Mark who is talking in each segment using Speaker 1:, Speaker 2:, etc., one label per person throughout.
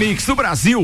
Speaker 1: mix do Brasil.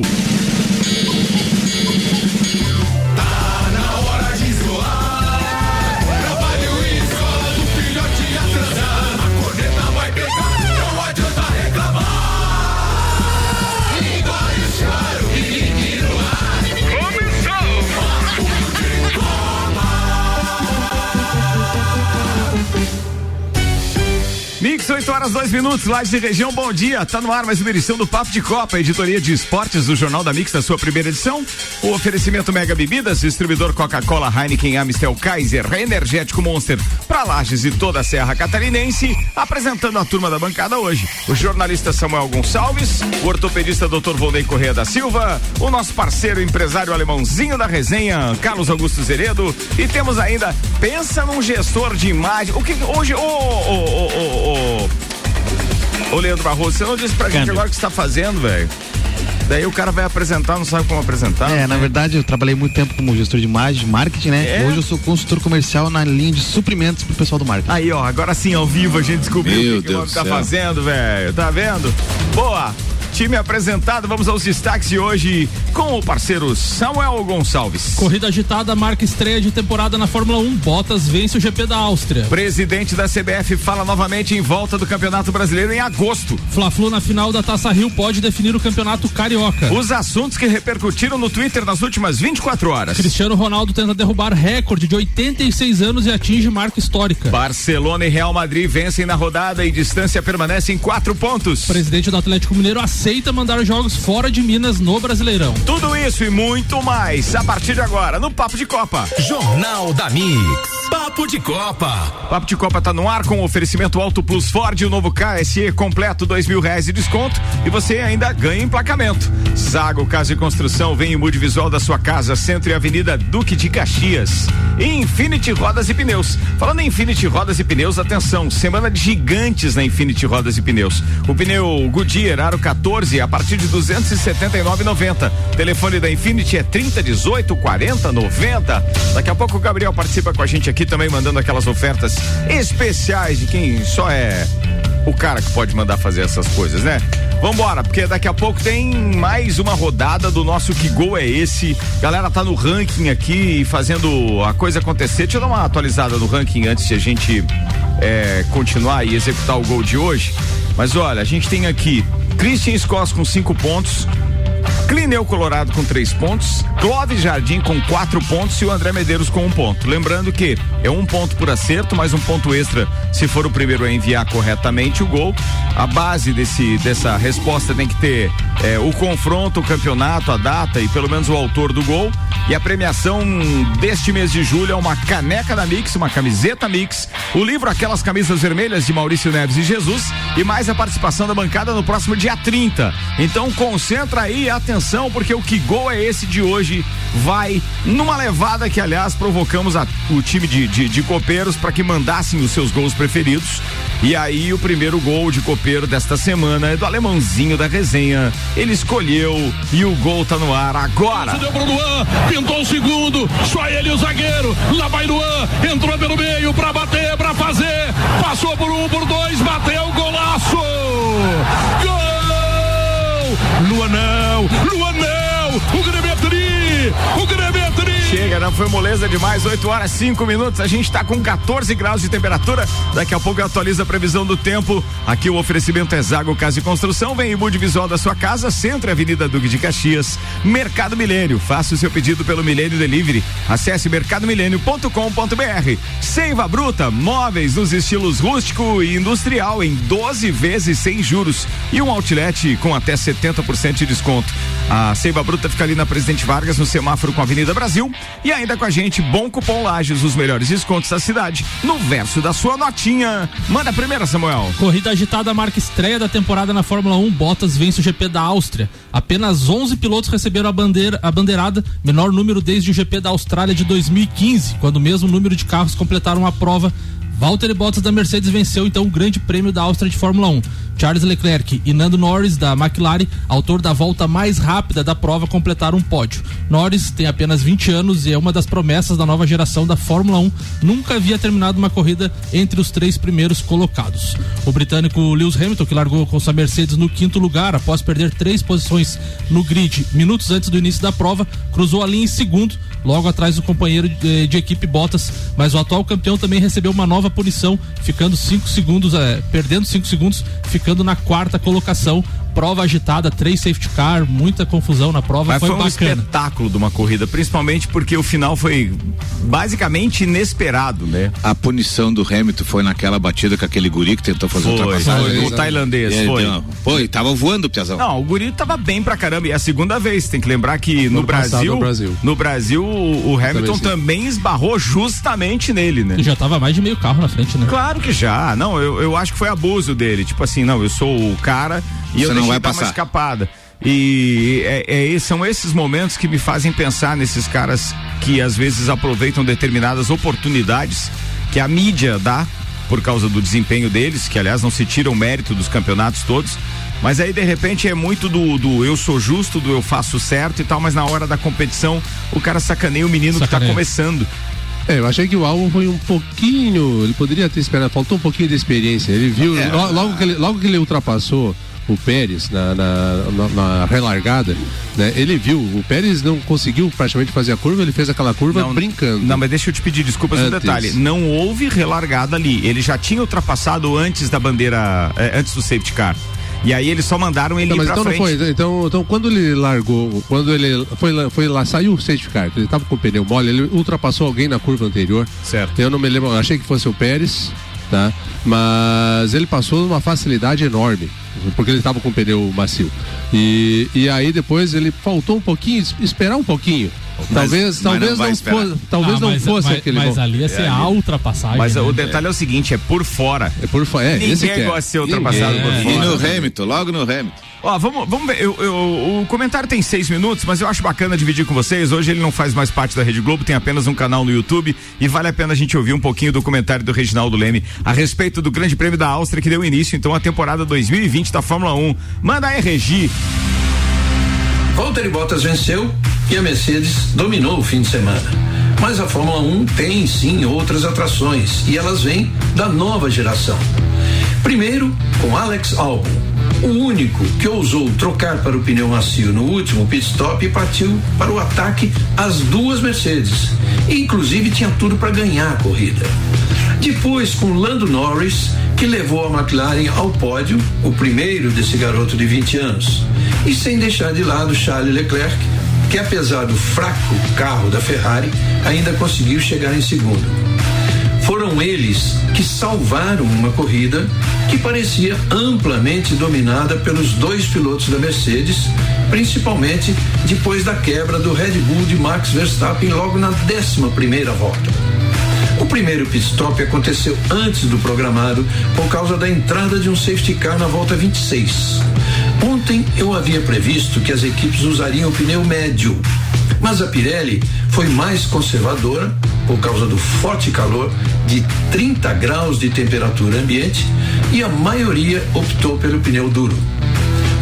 Speaker 1: Mix, 8 horas, 2 minutos, Lages e região, bom dia. Tá no ar mais uma edição do Papo de Copa, editoria de esportes do Jornal da Mix, na sua primeira edição. O oferecimento Mega Bebidas, distribuidor Coca-Cola, Heineken, Amstel, Kaiser, Energético Monster, para Lages e toda a Serra Catarinense. Apresentando a turma da bancada hoje, o jornalista Samuel Gonçalves, o ortopedista Dr. Volney Correia da Silva, o nosso parceiro empresário alemãozinho da resenha, Carlos Augusto Zeredo, e temos ainda, pensa num gestor de imagem. O que hoje, ô, ô, ô, ô, ô, Leandro Barroso, você não disse pra gente agora o que você tá fazendo, velho? Daí o cara vai apresentar, não sabe como apresentar.
Speaker 2: É, na verdade, eu trabalhei muito tempo como gestor de imagem, de marketing, né?
Speaker 1: É?
Speaker 2: Hoje eu sou consultor comercial na linha de suprimentos pro pessoal do marketing.
Speaker 1: Aí, ó, agora sim, ao vivo, a gente descobriu
Speaker 3: Meu
Speaker 1: o que, que o
Speaker 3: Deus
Speaker 1: homem tá fazendo, velho. Tá vendo? Boa! Time apresentado, vamos aos destaques de hoje com o parceiro Samuel Gonçalves.
Speaker 4: Corrida agitada, marca estreia de temporada na Fórmula 1. Bottas vence o GP da Áustria.
Speaker 1: Presidente da CBF fala novamente em volta do Campeonato Brasileiro em agosto.
Speaker 4: Fla-Flu na final da Taça Rio pode definir o campeonato carioca.
Speaker 1: Os assuntos que repercutiram no Twitter nas últimas 24 horas.
Speaker 4: Cristiano Ronaldo tenta derrubar recorde de 86 anos e atinge marca histórica.
Speaker 1: Barcelona e Real Madrid vencem na rodada e distância permanece em quatro pontos.
Speaker 4: Presidente do Atlético Mineiro aceita mandar jogos fora de Minas no Brasileirão.
Speaker 1: Tudo isso e muito mais a partir de agora no Papo de Copa.
Speaker 5: Jornal da Mix. Papo de Copa.
Speaker 1: Papo de Copa tá no ar com oferecimento Auto Plus Ford, o novo KSE completo, dois mil reais de desconto e você ainda ganha emplacamento. Zago Casa e Construção, vem e mude visual da sua casa, Centro e Avenida Duque de Caxias. E Infinity Rodas e Pneus. Falando em Infinity Rodas e Pneus, atenção, semana de gigantes na Infinity Rodas e Pneus. O pneu Goodyear Aro 14 a partir de 279,90. Telefone da Infinity é 30 18 40 90. Daqui a pouco o Gabriel participa com a gente aqui também mandando aquelas ofertas especiais de quem só é o cara que pode mandar fazer essas coisas, né? Vambora, porque daqui a pouco tem mais uma rodada do nosso Que Gol é Esse. Galera tá no ranking aqui fazendo a coisa acontecer. Deixa eu dar uma atualizada no ranking antes de a gente é, continuar e executar o gol de hoje. Mas olha, a gente tem aqui Christian Scott com cinco pontos. Clineu Colorado com três pontos, Clóvis Jardim com quatro pontos e o André Medeiros com um ponto. Lembrando que é um ponto por acerto, mais um ponto extra se for o primeiro a enviar corretamente o gol. A base desse, dessa resposta tem que ter é, o confronto, o campeonato, a data e pelo menos o autor do gol. E a premiação deste mês de julho é uma caneca da Mix, uma camiseta Mix, o livro Aquelas Camisas Vermelhas de Maurício Neves e Jesus e mais a participação da bancada no próximo dia 30. Então concentra aí, atenção, porque o que gol é esse de hoje vai numa levada que, aliás, provocamos a- o time de, de, de copeiros para que mandassem os seus gols preferidos. E aí o primeiro gol de copeiro desta semana é do alemãozinho da resenha. Ele escolheu e o gol tá no ar agora.
Speaker 6: Deu pro Luan, pintou o segundo, só ele o zagueiro. Lá vai Luan, entrou pelo meio pra bater, pra fazer. Passou por um, por dois, bateu, golaço! Gol! Luan Luan não! O Grêmio é tri! O Grêmio é!
Speaker 1: Chega, não foi moleza demais, 8 horas 5 minutos. A gente tá com 14 graus de temperatura. Daqui a pouco eu atualizo a previsão do tempo. Aqui o oferecimento é Zago Casa e Construção. Vem em mude visual da sua casa, Centro e Avenida Duque de Caxias. Mercado Milênio. Faça o seu pedido pelo Milênio Delivery. Acesse mercadomilênio.com.br. Seiva Bruta, móveis nos estilos rústico e industrial em 12 vezes sem juros e um outlet com até 70% de desconto. A Seiva Bruta fica ali na Presidente Vargas, no semáforo com a Avenida Brasil. E ainda com a gente, Bom Cupom Lages, os melhores descontos da cidade, no verso da sua notinha. Manda a primeira, Samuel.
Speaker 4: Corrida agitada marca estreia da temporada na Fórmula 1. Bottas vence o GP da Áustria. Apenas 11 pilotos receberam a, bandeira, a bandeirada, menor número desde o GP da Austrália de 2015, quando o mesmo número de carros completaram a prova. Valtteri Bottas da Mercedes venceu então o Grande Prêmio da Áustria de Fórmula 1. Charles Leclerc e Nando Norris da McLaren, autor da volta mais rápida da prova, completaram um pódio. Norris tem apenas 20 anos e é uma das promessas da nova geração da Fórmula 1. Nunca havia terminado uma corrida entre os três primeiros colocados. O britânico Lewis Hamilton, que largou com sua Mercedes no quinto lugar após perder três posições no grid minutos antes do início da prova, cruzou a linha em segundo, logo atrás do companheiro de, de equipe Bottas, mas o atual campeão também recebeu uma nova punição, ficando cinco segundos, é, perdendo cinco segundos, ficando na quarta colocação prova agitada, três safety car, muita confusão na prova.
Speaker 1: Mas
Speaker 4: foi,
Speaker 1: foi um
Speaker 4: bacana.
Speaker 1: espetáculo de uma corrida, principalmente porque o final foi basicamente inesperado, né?
Speaker 3: A punição do Hamilton foi naquela batida com aquele guri que tentou fazer
Speaker 1: Foi,
Speaker 3: ultrapassagem.
Speaker 1: foi, o tailandês,
Speaker 3: Ele
Speaker 1: foi.
Speaker 3: deu- e tava voando o Piazão.
Speaker 1: Não, o Guri tava bem pra caramba. E é a segunda vez. Tem que lembrar que no Brasil,
Speaker 7: no Brasil.
Speaker 1: no Brasil, o o Hamilton também esbarrou justamente nele, né?
Speaker 4: E já tava mais de meio carro na frente, né?
Speaker 1: Claro que já. Não, eu, eu acho que foi abuso dele. Tipo assim, não, eu sou o cara e
Speaker 3: Você
Speaker 1: eu
Speaker 3: não
Speaker 1: deixei
Speaker 3: vai
Speaker 1: dar uma
Speaker 3: passar.
Speaker 1: escapada. E é, é- são esses momentos que me fazem pensar nesses caras que às vezes aproveitam determinadas oportunidades que a mídia dá por causa do desempenho deles, que aliás não se tira o mérito dos campeonatos todos. Mas aí de repente é muito do, do eu sou justo, do eu faço certo e tal, mas na hora da competição o cara sacaneia o menino que
Speaker 4: Sacaneia.
Speaker 1: tá começando.
Speaker 7: É, eu achei que o álbum foi um pouquinho. Ele poderia ter esperado, faltou um pouquinho de experiência. Ele viu,
Speaker 1: É.
Speaker 7: lo- logo, que ele, logo que ele ultrapassou o Pérez na, na, na- na relargada, né? Ele viu, o Pérez não conseguiu praticamente fazer a curva, ele fez aquela curva brincando.
Speaker 1: Não, mas deixa eu te pedir desculpas no
Speaker 7: Antes.
Speaker 1: detalhe. Não houve relargada ali. Ele já tinha ultrapassado antes da bandeira, eh, antes do safety car. E aí eles só mandaram ele
Speaker 7: Não, mas então não
Speaker 1: frente.
Speaker 7: foi. Então, então quando ele largou, quando ele foi lá, foi lá saiu o safety car, ele tava com o pneu mole, ele ultrapassou alguém na curva anterior.
Speaker 1: Certo.
Speaker 7: Eu não me lembro, achei que fosse o Pérez, tá? Mas ele passou numa facilidade enorme, porque ele tava com o pneu macio. E, e aí depois ele faltou um pouquinho, es- esperar um pouquinho. talvez
Speaker 3: mas
Speaker 7: talvez
Speaker 3: não
Speaker 7: não,
Speaker 3: esperar.
Speaker 7: fosse, talvez
Speaker 4: Ah,
Speaker 7: não
Speaker 4: mas,
Speaker 7: fosse
Speaker 4: mas,
Speaker 7: aquele
Speaker 4: Mas
Speaker 7: gol.
Speaker 4: ali ia ser a ultrapassagem.
Speaker 1: Mas
Speaker 4: né?
Speaker 1: o detalhe é o seguinte, é por fora.
Speaker 7: É por fa- é,
Speaker 1: Ninguém
Speaker 7: que é.
Speaker 1: gosta de ser ultrapassado
Speaker 7: Ninguém.
Speaker 1: por
Speaker 4: É.
Speaker 3: E
Speaker 1: fora.
Speaker 3: no Hamilton, logo no Hamilton.
Speaker 1: Ó, vamos, vamos ver. Eu, eu- o comentário tem seis minutos, mas eu acho bacana dividir com vocês. Hoje ele não faz mais parte da Rede Globo, tem apenas um canal no YouTube e vale a pena a gente ouvir um pouquinho do comentário do Reginaldo Leme a respeito do Grande Prêmio da Áustria que deu início então à temporada 2020 da Fórmula 1. Manda aí, Regi.
Speaker 8: Valtteri Bottas venceu e a Mercedes dominou o fim de semana. Mas a Fórmula 1 tem sim outras atrações e elas vêm da nova geração. Primeiro, com Alex Albon, o único que ousou trocar para o pneu macio no último pit stop e partiu para o ataque às duas Mercedes. E, inclusive tinha tudo para ganhar a corrida. Depois com Lando Norris, que levou a McLaren ao pódio, o primeiro desse garoto de 20 anos. E sem deixar de lado Charles Leclerc, que apesar do fraco carro da Ferrari, ainda conseguiu chegar em segundo. Foram eles que salvaram uma corrida que parecia amplamente dominada pelos dois pilotos da Mercedes, principalmente depois da quebra do Red Bull de Max Verstappen logo na 11 primeira volta. O primeiro pit stop aconteceu antes do programado por causa da entrada de um safety car na volta 26. Ontem eu havia previsto que as equipes usariam o pneu médio, mas a Pirelli foi mais conservadora por causa do forte calor de 30 graus de temperatura ambiente e a maioria optou pelo pneu duro.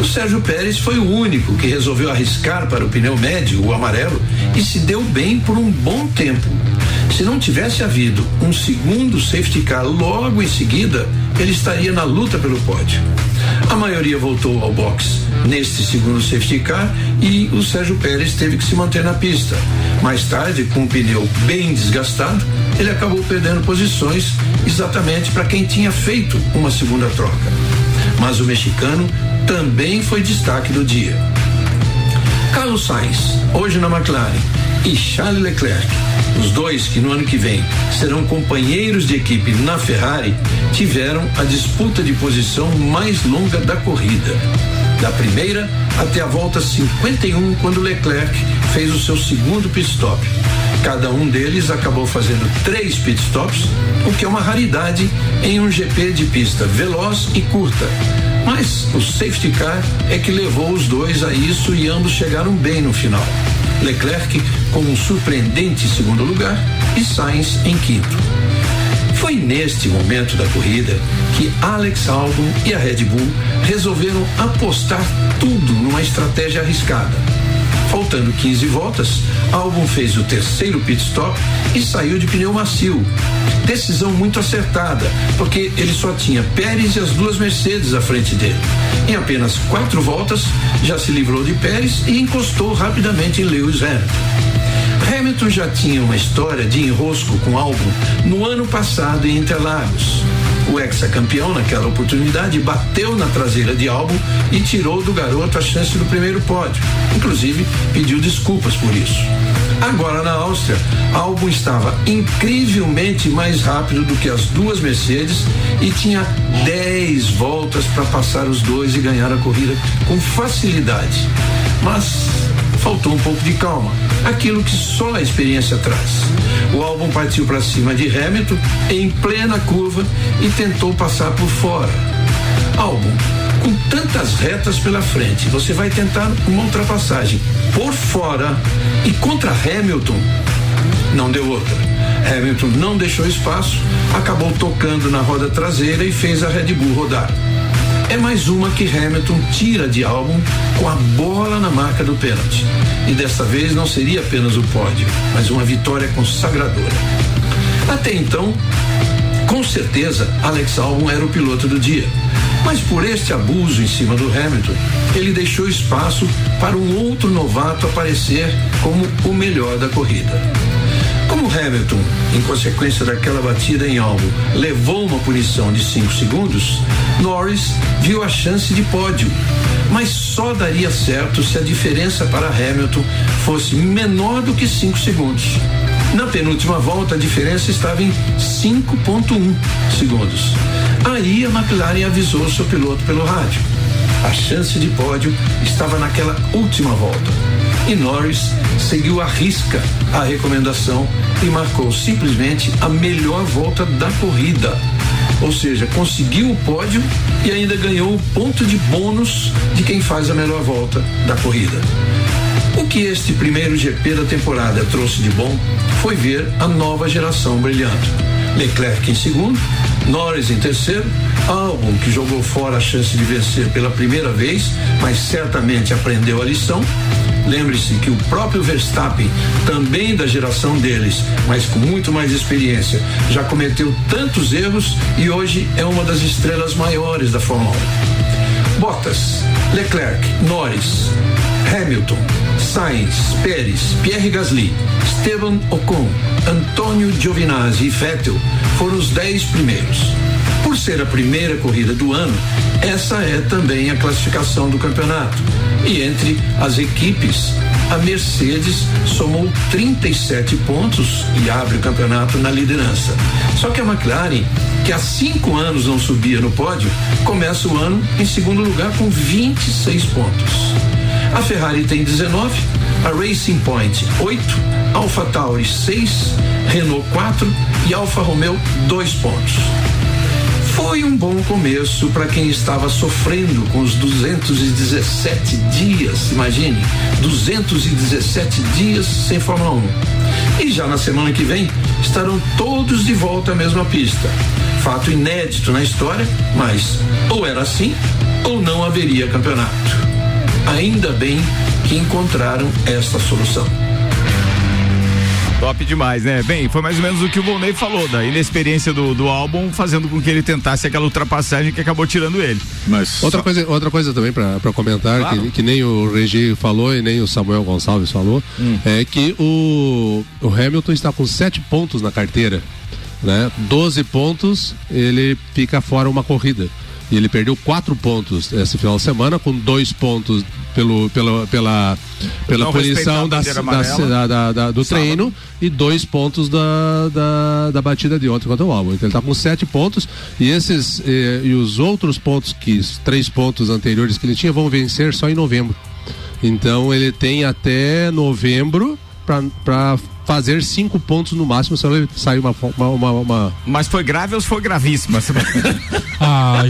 Speaker 8: O Sérgio Pérez foi o único que resolveu arriscar para o pneu médio, o amarelo, e se deu bem por um bom tempo. Se não tivesse havido um segundo safety car logo em seguida, ele estaria na luta pelo pódio. A maioria voltou ao box neste segundo safety car e o Sérgio Pérez teve que se manter na pista. Mais tarde, com o pneu bem desgastado, ele acabou perdendo posições exatamente para quem tinha feito uma segunda troca. Mas o mexicano também foi destaque do dia. Carlos Sainz, hoje na McLaren, e Charles Leclerc, os dois que no ano que vem serão companheiros de equipe na Ferrari, tiveram a disputa de posição mais longa da corrida. Da primeira até a volta 51, quando Leclerc fez o seu segundo pit stop. Cada um deles acabou fazendo três pit stops, o que é uma raridade em um GP de pista veloz e curta. Mas o safety car é que levou os dois a isso e ambos chegaram bem no final. Leclerc com um surpreendente segundo lugar e Sainz em quinto. Foi neste momento da corrida que Alex Albon e a Red Bull resolveram apostar tudo numa estratégia arriscada. Faltando 15 voltas, Albon fez o terceiro pit stop e saiu de pneu macio. Decisão muito acertada, porque ele só tinha Pérez e as duas Mercedes à frente dele. Em apenas quatro voltas, já se livrou de Pérez e encostou rapidamente em Lewis Hamilton. Hamilton já tinha uma história de enrosco com Albon no ano passado em Interlagos. O ex-campeão, naquela oportunidade, bateu na traseira de Albon e tirou do garoto a chance do primeiro pódio. Inclusive, pediu desculpas por isso. Agora na Áustria, Albon estava incrivelmente mais rápido do que as duas Mercedes e tinha 10 voltas para passar os dois e ganhar a corrida com facilidade. Mas faltou um pouco de calma, aquilo que só a experiência traz. O álbum partiu para cima de Hamilton em plena curva e tentou passar por fora. Álbum, com tantas retas pela frente, você vai tentar uma ultrapassagem por fora e contra Hamilton, não deu outra. Hamilton não deixou espaço, acabou tocando na roda traseira e fez a Red Bull rodar é mais uma que Hamilton tira de álbum com a bola na marca do pênalti. E desta vez não seria apenas o pódio, mas uma vitória consagradora. Até então, com certeza, Alex Albon era o piloto do dia. Mas por este abuso em cima do Hamilton, ele deixou espaço para um outro novato aparecer como o melhor da corrida. Como Hamilton, em consequência daquela batida em alvo, levou uma punição de 5 segundos, Norris viu a chance de pódio, mas só daria certo se a diferença para Hamilton fosse menor do que 5 segundos. Na penúltima volta, a diferença estava em 5,1 segundos. Aí a McLaren avisou seu piloto pelo rádio. A chance de pódio estava naquela última volta e Norris seguiu à risca a recomendação e marcou simplesmente a melhor volta da corrida. Ou seja, conseguiu o pódio e ainda ganhou o ponto de bônus de quem faz a melhor volta da corrida. O que este primeiro GP da temporada trouxe de bom foi ver a nova geração brilhando. Leclerc em segundo, Norris em terceiro, Albon que jogou fora a chance de vencer pela primeira vez, mas certamente aprendeu a lição, Lembre-se que o próprio Verstappen, também da geração deles, mas com muito mais experiência, já cometeu tantos erros e hoje é uma das estrelas maiores da Fórmula 1. Bottas, Leclerc, Norris, Hamilton, Sainz, Pérez, Pierre Gasly, Esteban Ocon, Antônio Giovinazzi e Vettel foram os dez primeiros. Por ser a primeira corrida do ano, essa é também a classificação do campeonato. E entre as equipes, a Mercedes somou 37 pontos e abre o campeonato na liderança. Só que a McLaren, que há cinco anos não subia no pódio, começa o ano em segundo lugar com 26 pontos. A Ferrari tem 19, a Racing Point 8, Alpha Tauri 6, Renault 4 e Alfa Romeo 2 pontos. Foi um bom começo para quem estava sofrendo com os 217 dias, imagine, 217 dias sem Fórmula 1. E já na semana que vem estarão todos de volta à mesma pista. Fato inédito na história, mas ou era assim ou não haveria campeonato. Ainda bem que encontraram esta solução.
Speaker 1: Top demais, né? Bem, foi mais ou menos o que o Volney falou, da inexperiência do, do álbum, fazendo com que ele tentasse aquela ultrapassagem que acabou tirando ele.
Speaker 7: Mas outra, só... coisa, outra coisa também para comentar, claro. que, que, nem o Regi falou e nem o Samuel Gonçalves falou, hum. é que o, o Hamilton está com sete pontos na carteira. Né? 12 pontos, ele fica fora uma corrida. E ele perdeu quatro pontos esse final de semana, com dois pontos pelo, pela, pela, pela punição da, da, da, da, do Sábado. treino e dois pontos da, da, da batida de ontem contra o Álvaro. Então ele está com sete pontos e esses eh, e os outros pontos que três pontos anteriores que ele tinha vão vencer só em novembro. Então ele tem até novembro para fazer cinco pontos no máximo se ela sair uma, uma, uma,
Speaker 1: Mas foi grave ou foi gravíssima?
Speaker 4: a,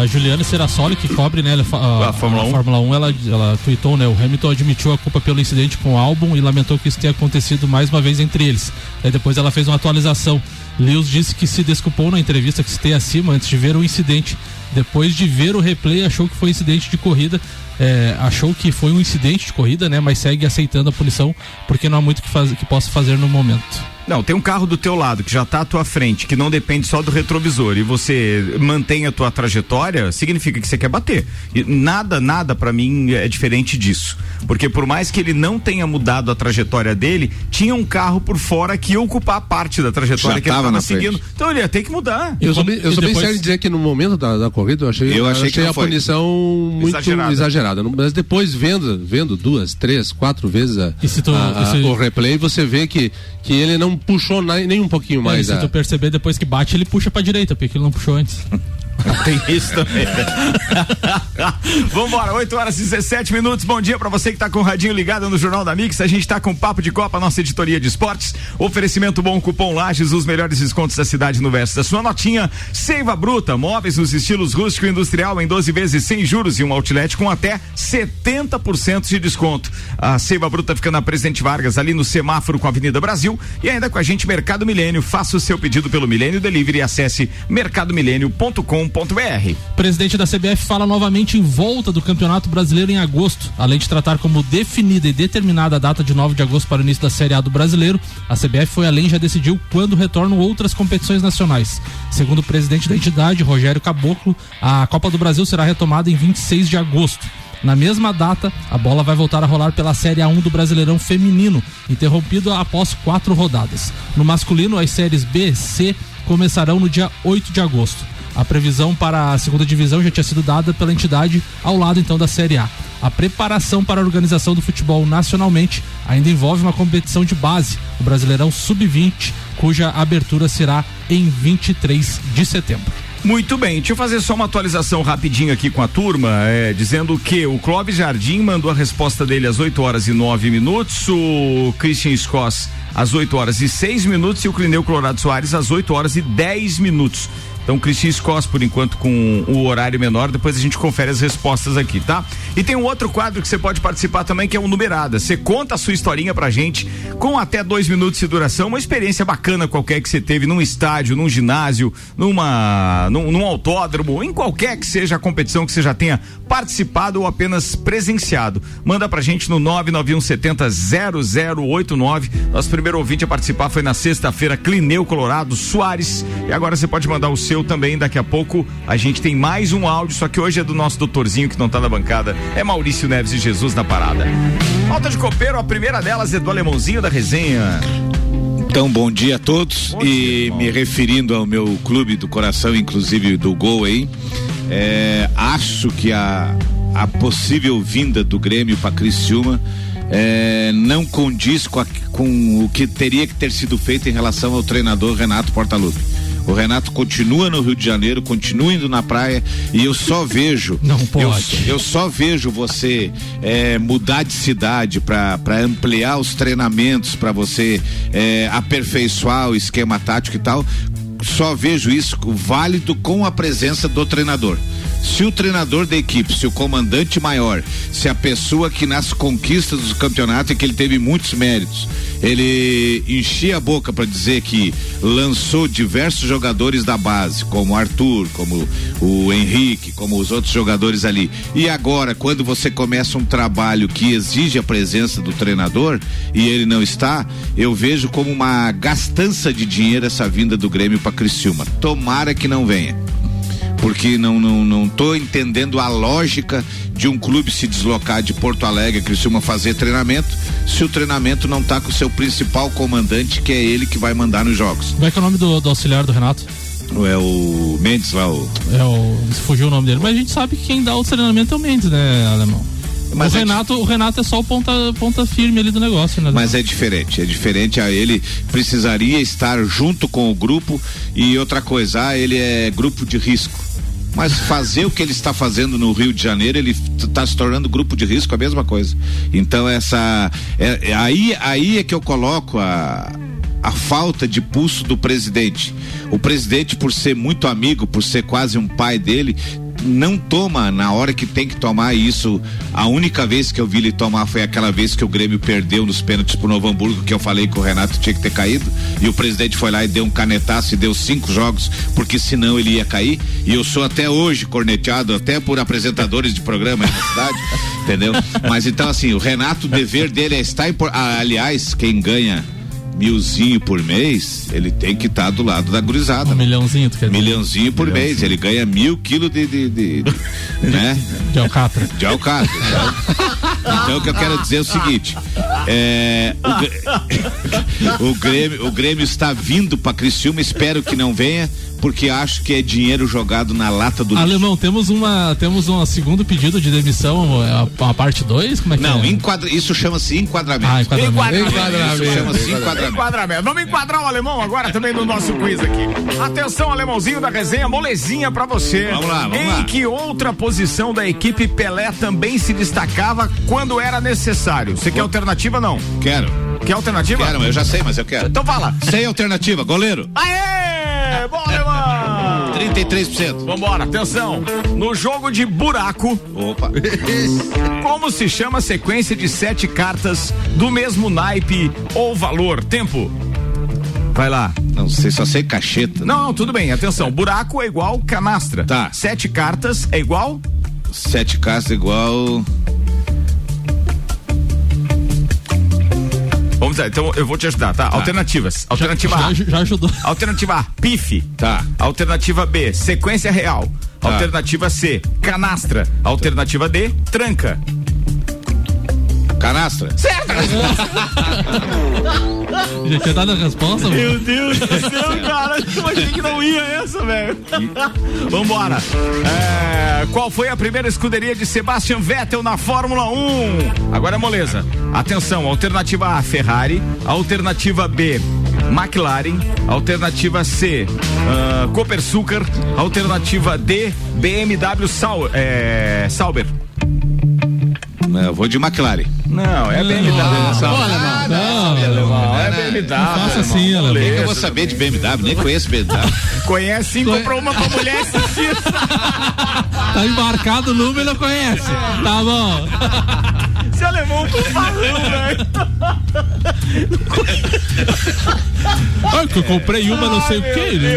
Speaker 4: a Juliana Serassoli, que cobre né, a, a, Fórmula, 1. Fórmula 1, ela, ela tweetou, né? O Hamilton admitiu a culpa pelo incidente com o álbum e lamentou que isso tenha acontecido mais uma vez entre eles. Aí depois ela fez uma atualização Lewis disse que se desculpou na entrevista que citei acima antes de ver o incidente. Depois de ver o replay, achou que foi incidente de corrida. É, achou que foi um incidente de corrida, né? Mas segue aceitando a punição porque não há muito que, faz, que possa fazer no momento.
Speaker 1: Não, tem um carro do teu lado que já está à tua frente, que não depende só do retrovisor e você mantém a tua trajetória, significa que você quer bater. E nada, nada para mim é diferente disso. Porque por mais que ele não tenha mudado a trajetória dele, tinha um carro por fora que ia ocupar parte da trajetória
Speaker 3: Já
Speaker 1: que ele
Speaker 3: tava
Speaker 1: estava
Speaker 3: na
Speaker 1: seguindo.
Speaker 3: frente.
Speaker 1: Então ele ia ter que mudar.
Speaker 7: Eu sou, bem, eu sou bem
Speaker 4: depois-
Speaker 7: sério em dizer que no momento da, da corrida eu achei,
Speaker 3: Eu achei
Speaker 7: a
Speaker 3: foi.
Speaker 7: punição muito
Speaker 1: Exagerada.
Speaker 7: exagerada. Mas depois, vendo, vendo duas, três, quatro vezes a-
Speaker 4: E se tu-
Speaker 7: a- a-
Speaker 4: se-
Speaker 7: o replay, você vê que, que ele não puxou nem um pouquinho
Speaker 4: É,
Speaker 7: mais.
Speaker 4: se
Speaker 7: a-
Speaker 4: tu perceber depois que bate, ele puxa pra direita, porque ele não puxou antes.
Speaker 1: Tem isso também. Vambora, 8 horas e 17 minutos. Bom dia pra você que tá com o radinho ligado no Jornal da Mix. A gente tá com Papo de Copa, nossa editoria de esportes. Oferecimento bom cupom Lages, os melhores descontos da cidade no verso da sua notinha. Seiva Bruta, móveis nos estilos rústico e industrial em 12 vezes sem juros e um outlet com até 70% de desconto. A Seiva Bruta fica na Presidente Vargas, ali no semáforo com a Avenida Brasil. E ainda com a gente Mercado Milênio. Faça o seu pedido pelo Milênio Delivery e acesse mercadomilênio.com.br.
Speaker 4: presidente da CBF fala novamente em volta do Campeonato Brasileiro em agosto. Além de tratar como definida e determinada a data de 9 de agosto para o início da Série A do Brasileiro, a CBF foi além e já decidiu quando retornam outras competições nacionais. Segundo o presidente da entidade, Rogério Caboclo, a Copa do Brasil será retomada em 26 de agosto. Na mesma data, a bola vai voltar a rolar pela Série A1 do Brasileirão Feminino, interrompido após quatro rodadas. No masculino, as séries B, C começarão no dia 8 de agosto. A previsão para a segunda divisão já tinha sido dada pela entidade ao lado então da Série A. A preparação para a organização do futebol nacionalmente ainda envolve uma competição de base, o Brasileirão Sub-20, cuja abertura será em 23 de setembro.
Speaker 1: Muito bem, deixa eu fazer só uma atualização rapidinho aqui com a turma, é, dizendo que o Clóvis Jardim mandou a resposta dele às 8 horas e 9 minutos, o Christian Scoss às 8 horas e 6 minutos e o Clineu Colorado Soares às 8 horas e 10 minutos. Então, Cristian Scoss, por enquanto, com o horário menor, depois a gente confere as respostas aqui, tá? E tem um outro quadro que você pode participar também, que é o Numerada. Você conta a sua historinha pra gente, com até dois minutos de duração, uma experiência bacana qualquer que você teve num estádio, num ginásio, numa, num, num autódromo, em qualquer que seja a competição que você já tenha participado ou apenas presenciado. Manda pra gente no 99170 0089. Nosso primeiro ouvinte a participar foi na sexta-feira, Clineu Colorado Soares. E agora você pode mandar o seu também. Daqui a pouco a gente tem mais um áudio, só que hoje é do nosso doutorzinho que não tá na bancada. É Maurício Neves e Jesus na parada. Falta de copeiro, a primeira delas é do alemãozinho da resenha.
Speaker 3: Então, bom dia a todos.
Speaker 1: Bom dia,
Speaker 3: e
Speaker 1: irmão.
Speaker 3: me referindo ao meu clube do coração, inclusive do gol aí, é, acho que a, a possível vinda do Grêmio para Criciúma é, não condiz com, a- com o que teria que ter sido feito em relação ao treinador Renato Portaluppi. O Renato continua no Rio de Janeiro, continua indo na praia e eu só vejo.
Speaker 4: Não
Speaker 3: eu-
Speaker 4: pode.
Speaker 3: Eu, só vejo você é, mudar de cidade para ampliar os treinamentos, para você é, aperfeiçoar o esquema tático e tal. Só vejo isso válido com a presença do treinador. Se o treinador da equipe, se o comandante maior, se a pessoa que nas conquistas dos campeonatos, em que ele teve muitos méritos, ele enchia a boca para dizer que lançou diversos jogadores da base, como o Arthur, como o Henrique, como os outros jogadores ali. E agora, quando você começa um trabalho que exige a presença do treinador e ele não está, eu vejo como uma gastança de dinheiro essa vinda do Grêmio para Criciúma. Tomara que não venha porque não, não, não tô entendendo a lógica de um clube se deslocar de Porto Alegre, Criciúma fazer treinamento, se o treinamento não tá com o seu principal comandante, que é ele que vai mandar nos jogos.
Speaker 4: Como é que é o nome do, do auxiliar do Renato?
Speaker 3: É o Mendes lá, o
Speaker 4: É o. Fugiu o nome dele. Mas a gente sabe que quem dá o treinamento é o Mendes, né, Alemão?
Speaker 3: Mas
Speaker 4: o,
Speaker 3: é
Speaker 4: Renato, o Renato é só o ponta, ponta firme ali do negócio, né?
Speaker 3: Mas é diferente, é diferente. A ele precisaria estar junto com o grupo e outra coisa, ah, ele é grupo de risco. Mas fazer o que ele está fazendo no Rio de Janeiro, ele está se tornando grupo de risco, a mesma coisa. Então essa, é, é aí, aí é que eu coloco a a falta de pulso do presidente. O presidente, por ser muito amigo, por ser quase um pai dele, não toma na hora que tem que tomar isso. A única vez que eu vi ele tomar foi aquela vez que o Grêmio perdeu nos pênaltis pro Novo Hamburgo, que eu falei que o Renato tinha que ter caído. E o presidente foi lá e deu um canetaço e deu cinco jogos, porque senão ele ia cair. E eu sou até hoje corneteado, até por apresentadores de programa na cidade, entendeu? Mas então, assim, o Renato, o dever dele é estar. Em, aliás, quem ganha milzinho por mês, ele tem que estar tá do lado da gurizada.
Speaker 4: Um milhãozinho, tu quer
Speaker 3: dizer? Milhãozinho por milhãozinho. mês, ele ganha mil quilos de, de, de, de né?
Speaker 4: De alcatra.
Speaker 3: De alcatra. Então, então o que eu quero dizer é o seguinte, é, o, o, Grêmio, o Grêmio está vindo para Criciúma, espero que não venha, porque acho que é dinheiro jogado na lata do
Speaker 4: Alemão, lixo. temos uma temos um segundo pedido de demissão, a, a parte 2, como é que
Speaker 3: Não,
Speaker 4: é?
Speaker 3: Enquadra, isso chama-se enquadramento.
Speaker 4: Ah, enquadramento.
Speaker 1: Enquadramento. enquadramento. Isso chama-se enquadramento. enquadramento. Vamos enquadrar o alemão agora também no nosso quiz aqui. Atenção, alemãozinho da resenha, molezinha para você.
Speaker 3: Vamos lá, vamos
Speaker 1: em
Speaker 3: lá.
Speaker 1: Em que outra posição da equipe Pelé também se destacava quando era necessário? Você quer alternativa não?
Speaker 3: Quero.
Speaker 1: Quer alternativa?
Speaker 3: Quero, eu já sei, mas eu quero.
Speaker 1: Então fala.
Speaker 3: Sem alternativa, goleiro.
Speaker 1: Aê! Alemão!
Speaker 3: 33%.
Speaker 1: Vambora, atenção. No jogo de buraco.
Speaker 3: Opa.
Speaker 1: como se chama a sequência de sete cartas do mesmo naipe ou valor? Tempo. Vai lá.
Speaker 3: Não sei, só sei cacheta.
Speaker 1: Não, não, tudo bem. Atenção. Buraco é igual canastra.
Speaker 3: Tá.
Speaker 1: Sete cartas é igual?
Speaker 3: Sete cartas é igual.
Speaker 1: Vamos lá, então eu vou te ajudar, tá? tá. Alternativas. Alternativa
Speaker 4: já,
Speaker 1: A.
Speaker 4: Já, já ajudou.
Speaker 1: Alternativa A, pife.
Speaker 3: Tá.
Speaker 1: Alternativa B, sequência real. Tá. Alternativa C, canastra. Alternativa D, tranca.
Speaker 3: Canastra.
Speaker 1: Certo!
Speaker 4: Já tinha dado a resposta?
Speaker 1: Meu Deus do céu, cara. Eu achei que não ia essa, velho. Vambora. É, qual foi a primeira escuderia de Sebastian Vettel na Fórmula 1? Agora é moleza. Atenção, alternativa A, Ferrari. Alternativa B, McLaren. Alternativa C, uh, Copersucar. Alternativa D, BMW Sau, é, Sauber.
Speaker 3: Eu vou de McLaren.
Speaker 1: Não, é BMW.
Speaker 4: Não, não,
Speaker 1: não, é BMW. Não
Speaker 4: faça assim,
Speaker 3: Alemão. que eu vou saber de BMW? Nem conheço BMW.
Speaker 1: Conhece sim, comprou uma pra mulher esses dias.
Speaker 4: Tá embarcado o número, não conhece. Tá bom.
Speaker 1: Esse alemão com farrão, velho.
Speaker 4: Olha que eu comprei uma, não sei o quê.
Speaker 1: Né?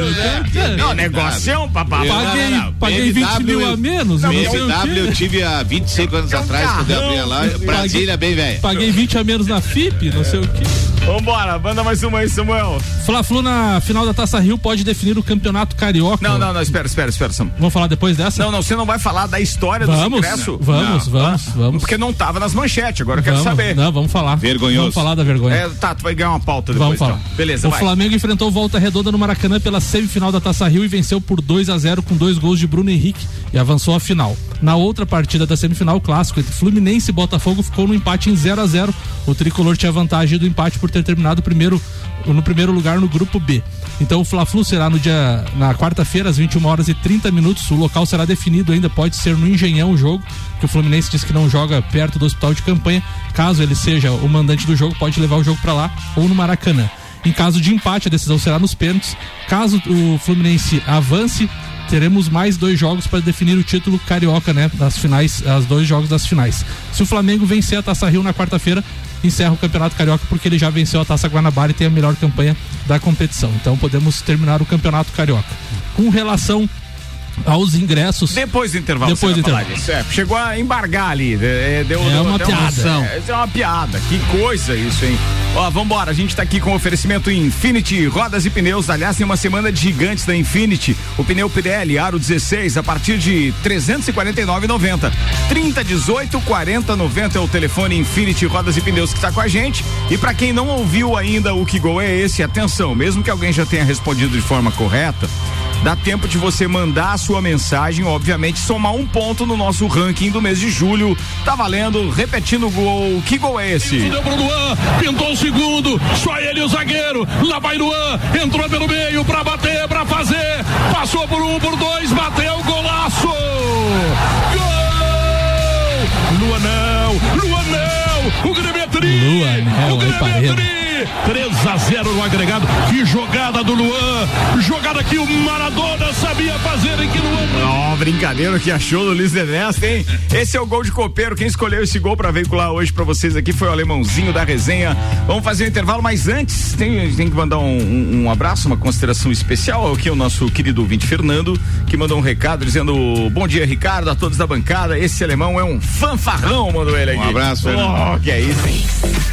Speaker 1: Não, negocião, papai.
Speaker 4: Paguei, paguei 20 mil a menos, não,
Speaker 3: BMW eu tive há 25 anos atrás, quando eu abri lá. Brasília, bem velho.
Speaker 4: Paguei 20 a menos na FIP, não sei o quê.
Speaker 1: Vambora, manda mais uma aí, Samuel.
Speaker 4: Fla-Flu na final da Taça Rio pode definir o campeonato carioca.
Speaker 1: Não, não, não, espera, espera, espera, Samuel.
Speaker 4: Vamos falar depois dessa?
Speaker 1: Não, não, você não vai falar da história
Speaker 4: vamos,
Speaker 1: do ingresso?
Speaker 4: Vamos,
Speaker 1: não.
Speaker 4: vamos, ah, vamos.
Speaker 1: Porque não tava nas manchetes, agora eu quero
Speaker 4: vamos,
Speaker 1: saber.
Speaker 4: Não, vamos falar.
Speaker 3: Vergonhoso.
Speaker 4: Vamos falar da vergonha.
Speaker 1: É, tá, tu vai ganhar uma pauta depois.
Speaker 4: Vamos falar.
Speaker 1: Então. Beleza,
Speaker 4: O
Speaker 1: vai.
Speaker 4: Flamengo enfrentou Volta Redonda no Maracanã pela semifinal da Taça Rio e venceu por 2 a 0 com dois gols de Bruno Henrique e avançou à final. Na outra partida da semifinal, clássico entre Fluminense e Botafogo ficou no empate em 0 a 0 O tricolor tinha vantagem do empate por ter terminado primeiro, no primeiro lugar no grupo B. Então o Fla-Flu será no dia na quarta-feira às 21 horas e 30 minutos. O local será definido ainda, pode ser no Engenhão o jogo, que o Fluminense diz que não joga perto do hospital de campanha. Caso ele seja o mandante do jogo, pode levar o jogo para lá ou no Maracanã. Em caso de empate, a decisão será nos pênaltis. Caso o Fluminense avance, teremos mais dois jogos para definir o título carioca, né? Das finais, as dois jogos das finais. Se o Flamengo vencer a Taça Rio na quarta-feira, encerra o Campeonato Carioca porque ele já venceu a Taça Guanabara e tem a melhor campanha da competição. Então podemos terminar o Campeonato Carioca. Com relação aos ingressos.
Speaker 1: Depois do intervalo.
Speaker 4: Depois do intervalo.
Speaker 1: É, chegou a embargar ali. É, deu,
Speaker 4: é
Speaker 1: deu,
Speaker 4: uma piada.
Speaker 1: Uma, é, é uma piada. Que coisa isso, hein? Ó, vambora. A gente tá aqui com oferecimento Infinity Rodas e Pneus. Aliás, tem uma semana de gigantes da Infinity. O pneu Pirelli Aro 16 a partir de 349,90. 30 18 40 90 é o telefone Infinity Rodas e Pneus que tá com a gente. E para quem não ouviu ainda o que gol é esse, atenção, mesmo que alguém já tenha respondido de forma correta, dá tempo de você mandar a sua mensagem, obviamente somar um ponto no nosso ranking do mês de julho. Tá valendo, repetindo o gol. Que gol é esse?
Speaker 6: Deu pro Luan, pintou o segundo, só ele o zagueiro. Lá vai Luan, entrou pelo meio pra bater, pra fazer. Passou por um, por dois, bateu, golaço! Gol! Lua não, Lua não! O Grêmio é tri!
Speaker 4: Lua, né?
Speaker 6: O Grêmio é tri! 3 a 0 no agregado. Que jogada do Luan. Jogada que o Maradona sabia fazer em que no
Speaker 1: Ó, oh, brincadeira que achou do Luiz Ernesto, hein? Esse é o gol de copeiro. Quem escolheu esse gol para veicular hoje para vocês aqui foi o alemãozinho da resenha. Vamos fazer um intervalo, mas antes tem, tem que mandar um, um, um abraço, uma consideração especial aqui o nosso querido ouvinte Fernando, que mandou um recado dizendo: Bom dia, Ricardo, a todos da bancada. Esse alemão é um fanfarrão, mandou ele aqui.
Speaker 3: Um abraço,
Speaker 1: Fernando. Oh, que é isso, hein?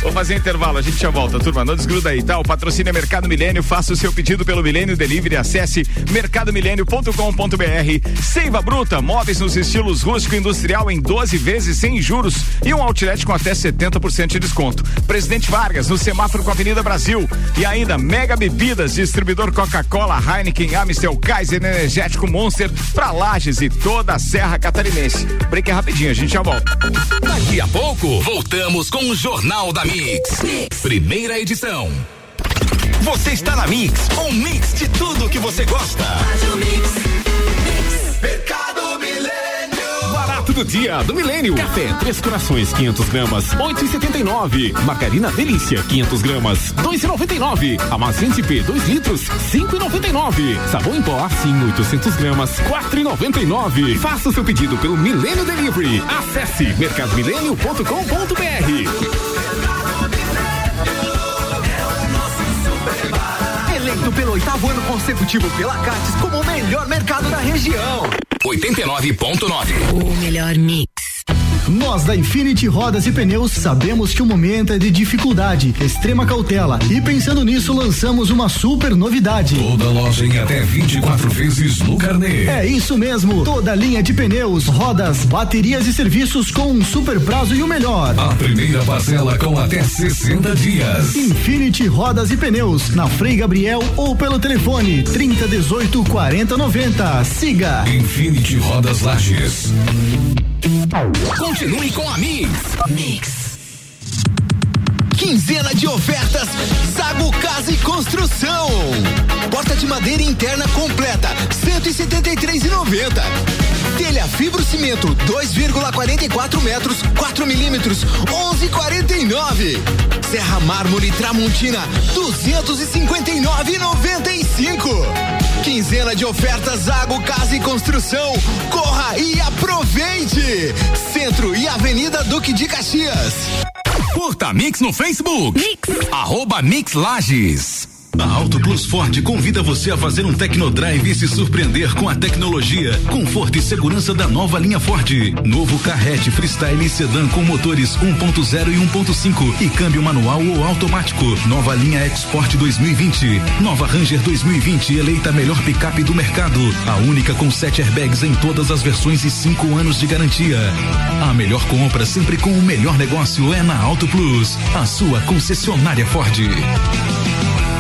Speaker 1: Vou fazer intervalo, a gente já volta, turma. Não desgruda aí, tá? O patrocínio é Mercado Milênio. Faça o seu pedido pelo Milênio Delivery. Acesse mercadomilênio.com.br. Seiva Bruta, móveis nos estilos rústico e industrial em 12 vezes sem juros e um outlet com até 70% de desconto. Presidente Vargas, no semáforo com a Avenida Brasil. E ainda Mega Bebidas, distribuidor Coca-Cola, Heineken, Amstel, Kaiser, Energético Monster, pra Lages e toda a Serra Catarinense. Break é rapidinho, a gente já volta.
Speaker 5: Daqui a pouco, voltamos com o Jornal da Mix. Primeira edição. Você está na Mix, um mix de tudo que você gosta.
Speaker 9: Mercado Milênio.
Speaker 5: Barato do dia do Milênio. Café Três Corações 500 gramas 8,79. Margarina Delícia 500 gramas 2,99. Amaciante P 2 litros 5,99. Sabão em pó assim 800 gramas 4,99. Faça o seu pedido pelo Milênio Delivery. Acesse mercadomilênio.com.br.
Speaker 9: pelo oitavo ano consecutivo pela Cates como o melhor mercado da região.
Speaker 5: 89.9.
Speaker 10: O melhor mix.
Speaker 11: Nós da Infinity Rodas e Pneus sabemos que o momento é de dificuldade, extrema cautela e pensando nisso lançamos uma super novidade.
Speaker 12: Toda loja em até 24 vezes no carnê.
Speaker 11: É isso mesmo, toda linha de pneus, rodas, baterias e serviços com um super prazo e o melhor.
Speaker 12: A primeira parcela com até 60 dias.
Speaker 11: Infinity Rodas e Pneus, na Frei Gabriel ou pelo telefone 30 18 40 90. Siga
Speaker 12: Infinity Rodas Lages.
Speaker 5: Continue com a Mix.
Speaker 10: Mix.
Speaker 9: Quinzena de ofertas Zago Casa e Construção. Porta de madeira interna completa 173,90. Telha fibro cimento 2,44 metros 4 milímetros 11,49. Serra mármore Tramontina 259,95. Quinzena de ofertas Zago Casa e Construção. Corra e aproveite. Centro e Avenida Duque de Caxias.
Speaker 5: Curta Mix no Facebook. Mix. Arroba Mix Lages.
Speaker 13: A Auto Plus Ford convida você a fazer um Tecnodrive e se surpreender com a tecnologia, conforto e segurança da nova linha Ford. Novo Carrete Freestyle Sedan com motores 1.0 e 1.5 e câmbio manual ou automático. Nova linha Export 2020. Nova Ranger 2020 eleita melhor picape do mercado. A única com sete airbags em todas as versões e cinco anos de garantia. A melhor compra sempre com o melhor negócio é na Auto Plus, a sua concessionária Ford.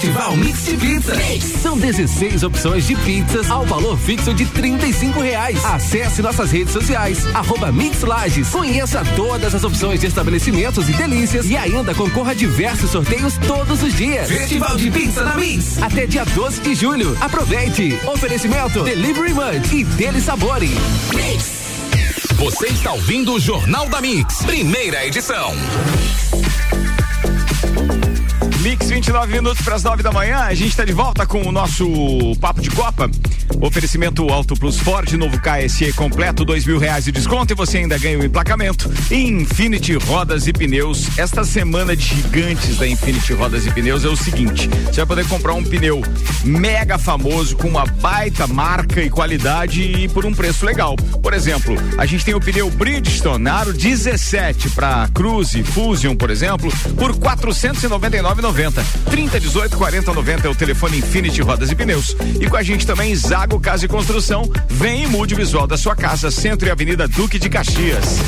Speaker 14: Festival Mix de Pizza. São 16 opções de pizzas ao valor fixo de 35 reais. Acesse nossas redes sociais, arroba Mix Lages. Conheça todas as opções de estabelecimentos e delícias e ainda concorra a diversos sorteios todos os dias. Festival de Pizza na Mix. Até dia 12 de julho. Aproveite. Oferecimento Delivery Munch e Dele Sabore.
Speaker 5: Mix. Você está ouvindo o Jornal da Mix, primeira edição.
Speaker 1: Mix 29 minutos para as 9 da manhã. A gente está de volta com o nosso Papo de Copa. Oferecimento Auto Plus Ford, novo KSE completo, dois mil reais de desconto e você ainda ganha o emplacamento. Infinity Rodas e Pneus. Esta semana de gigantes da Infinity Rodas e Pneus é o seguinte: você vai poder comprar um pneu mega famoso, com uma baita marca e qualidade e por um preço legal. Por exemplo, a gente tem o pneu Bridgestone Aro 17 para Cruze, Fusion, por exemplo, por 499,90. 30 18 40 90 é o telefone Infinity Rodas e Pneus. E com a gente também Zago Casa e Construção. Vem e mude o visual da sua casa, Centro e Avenida Duque de Caxias.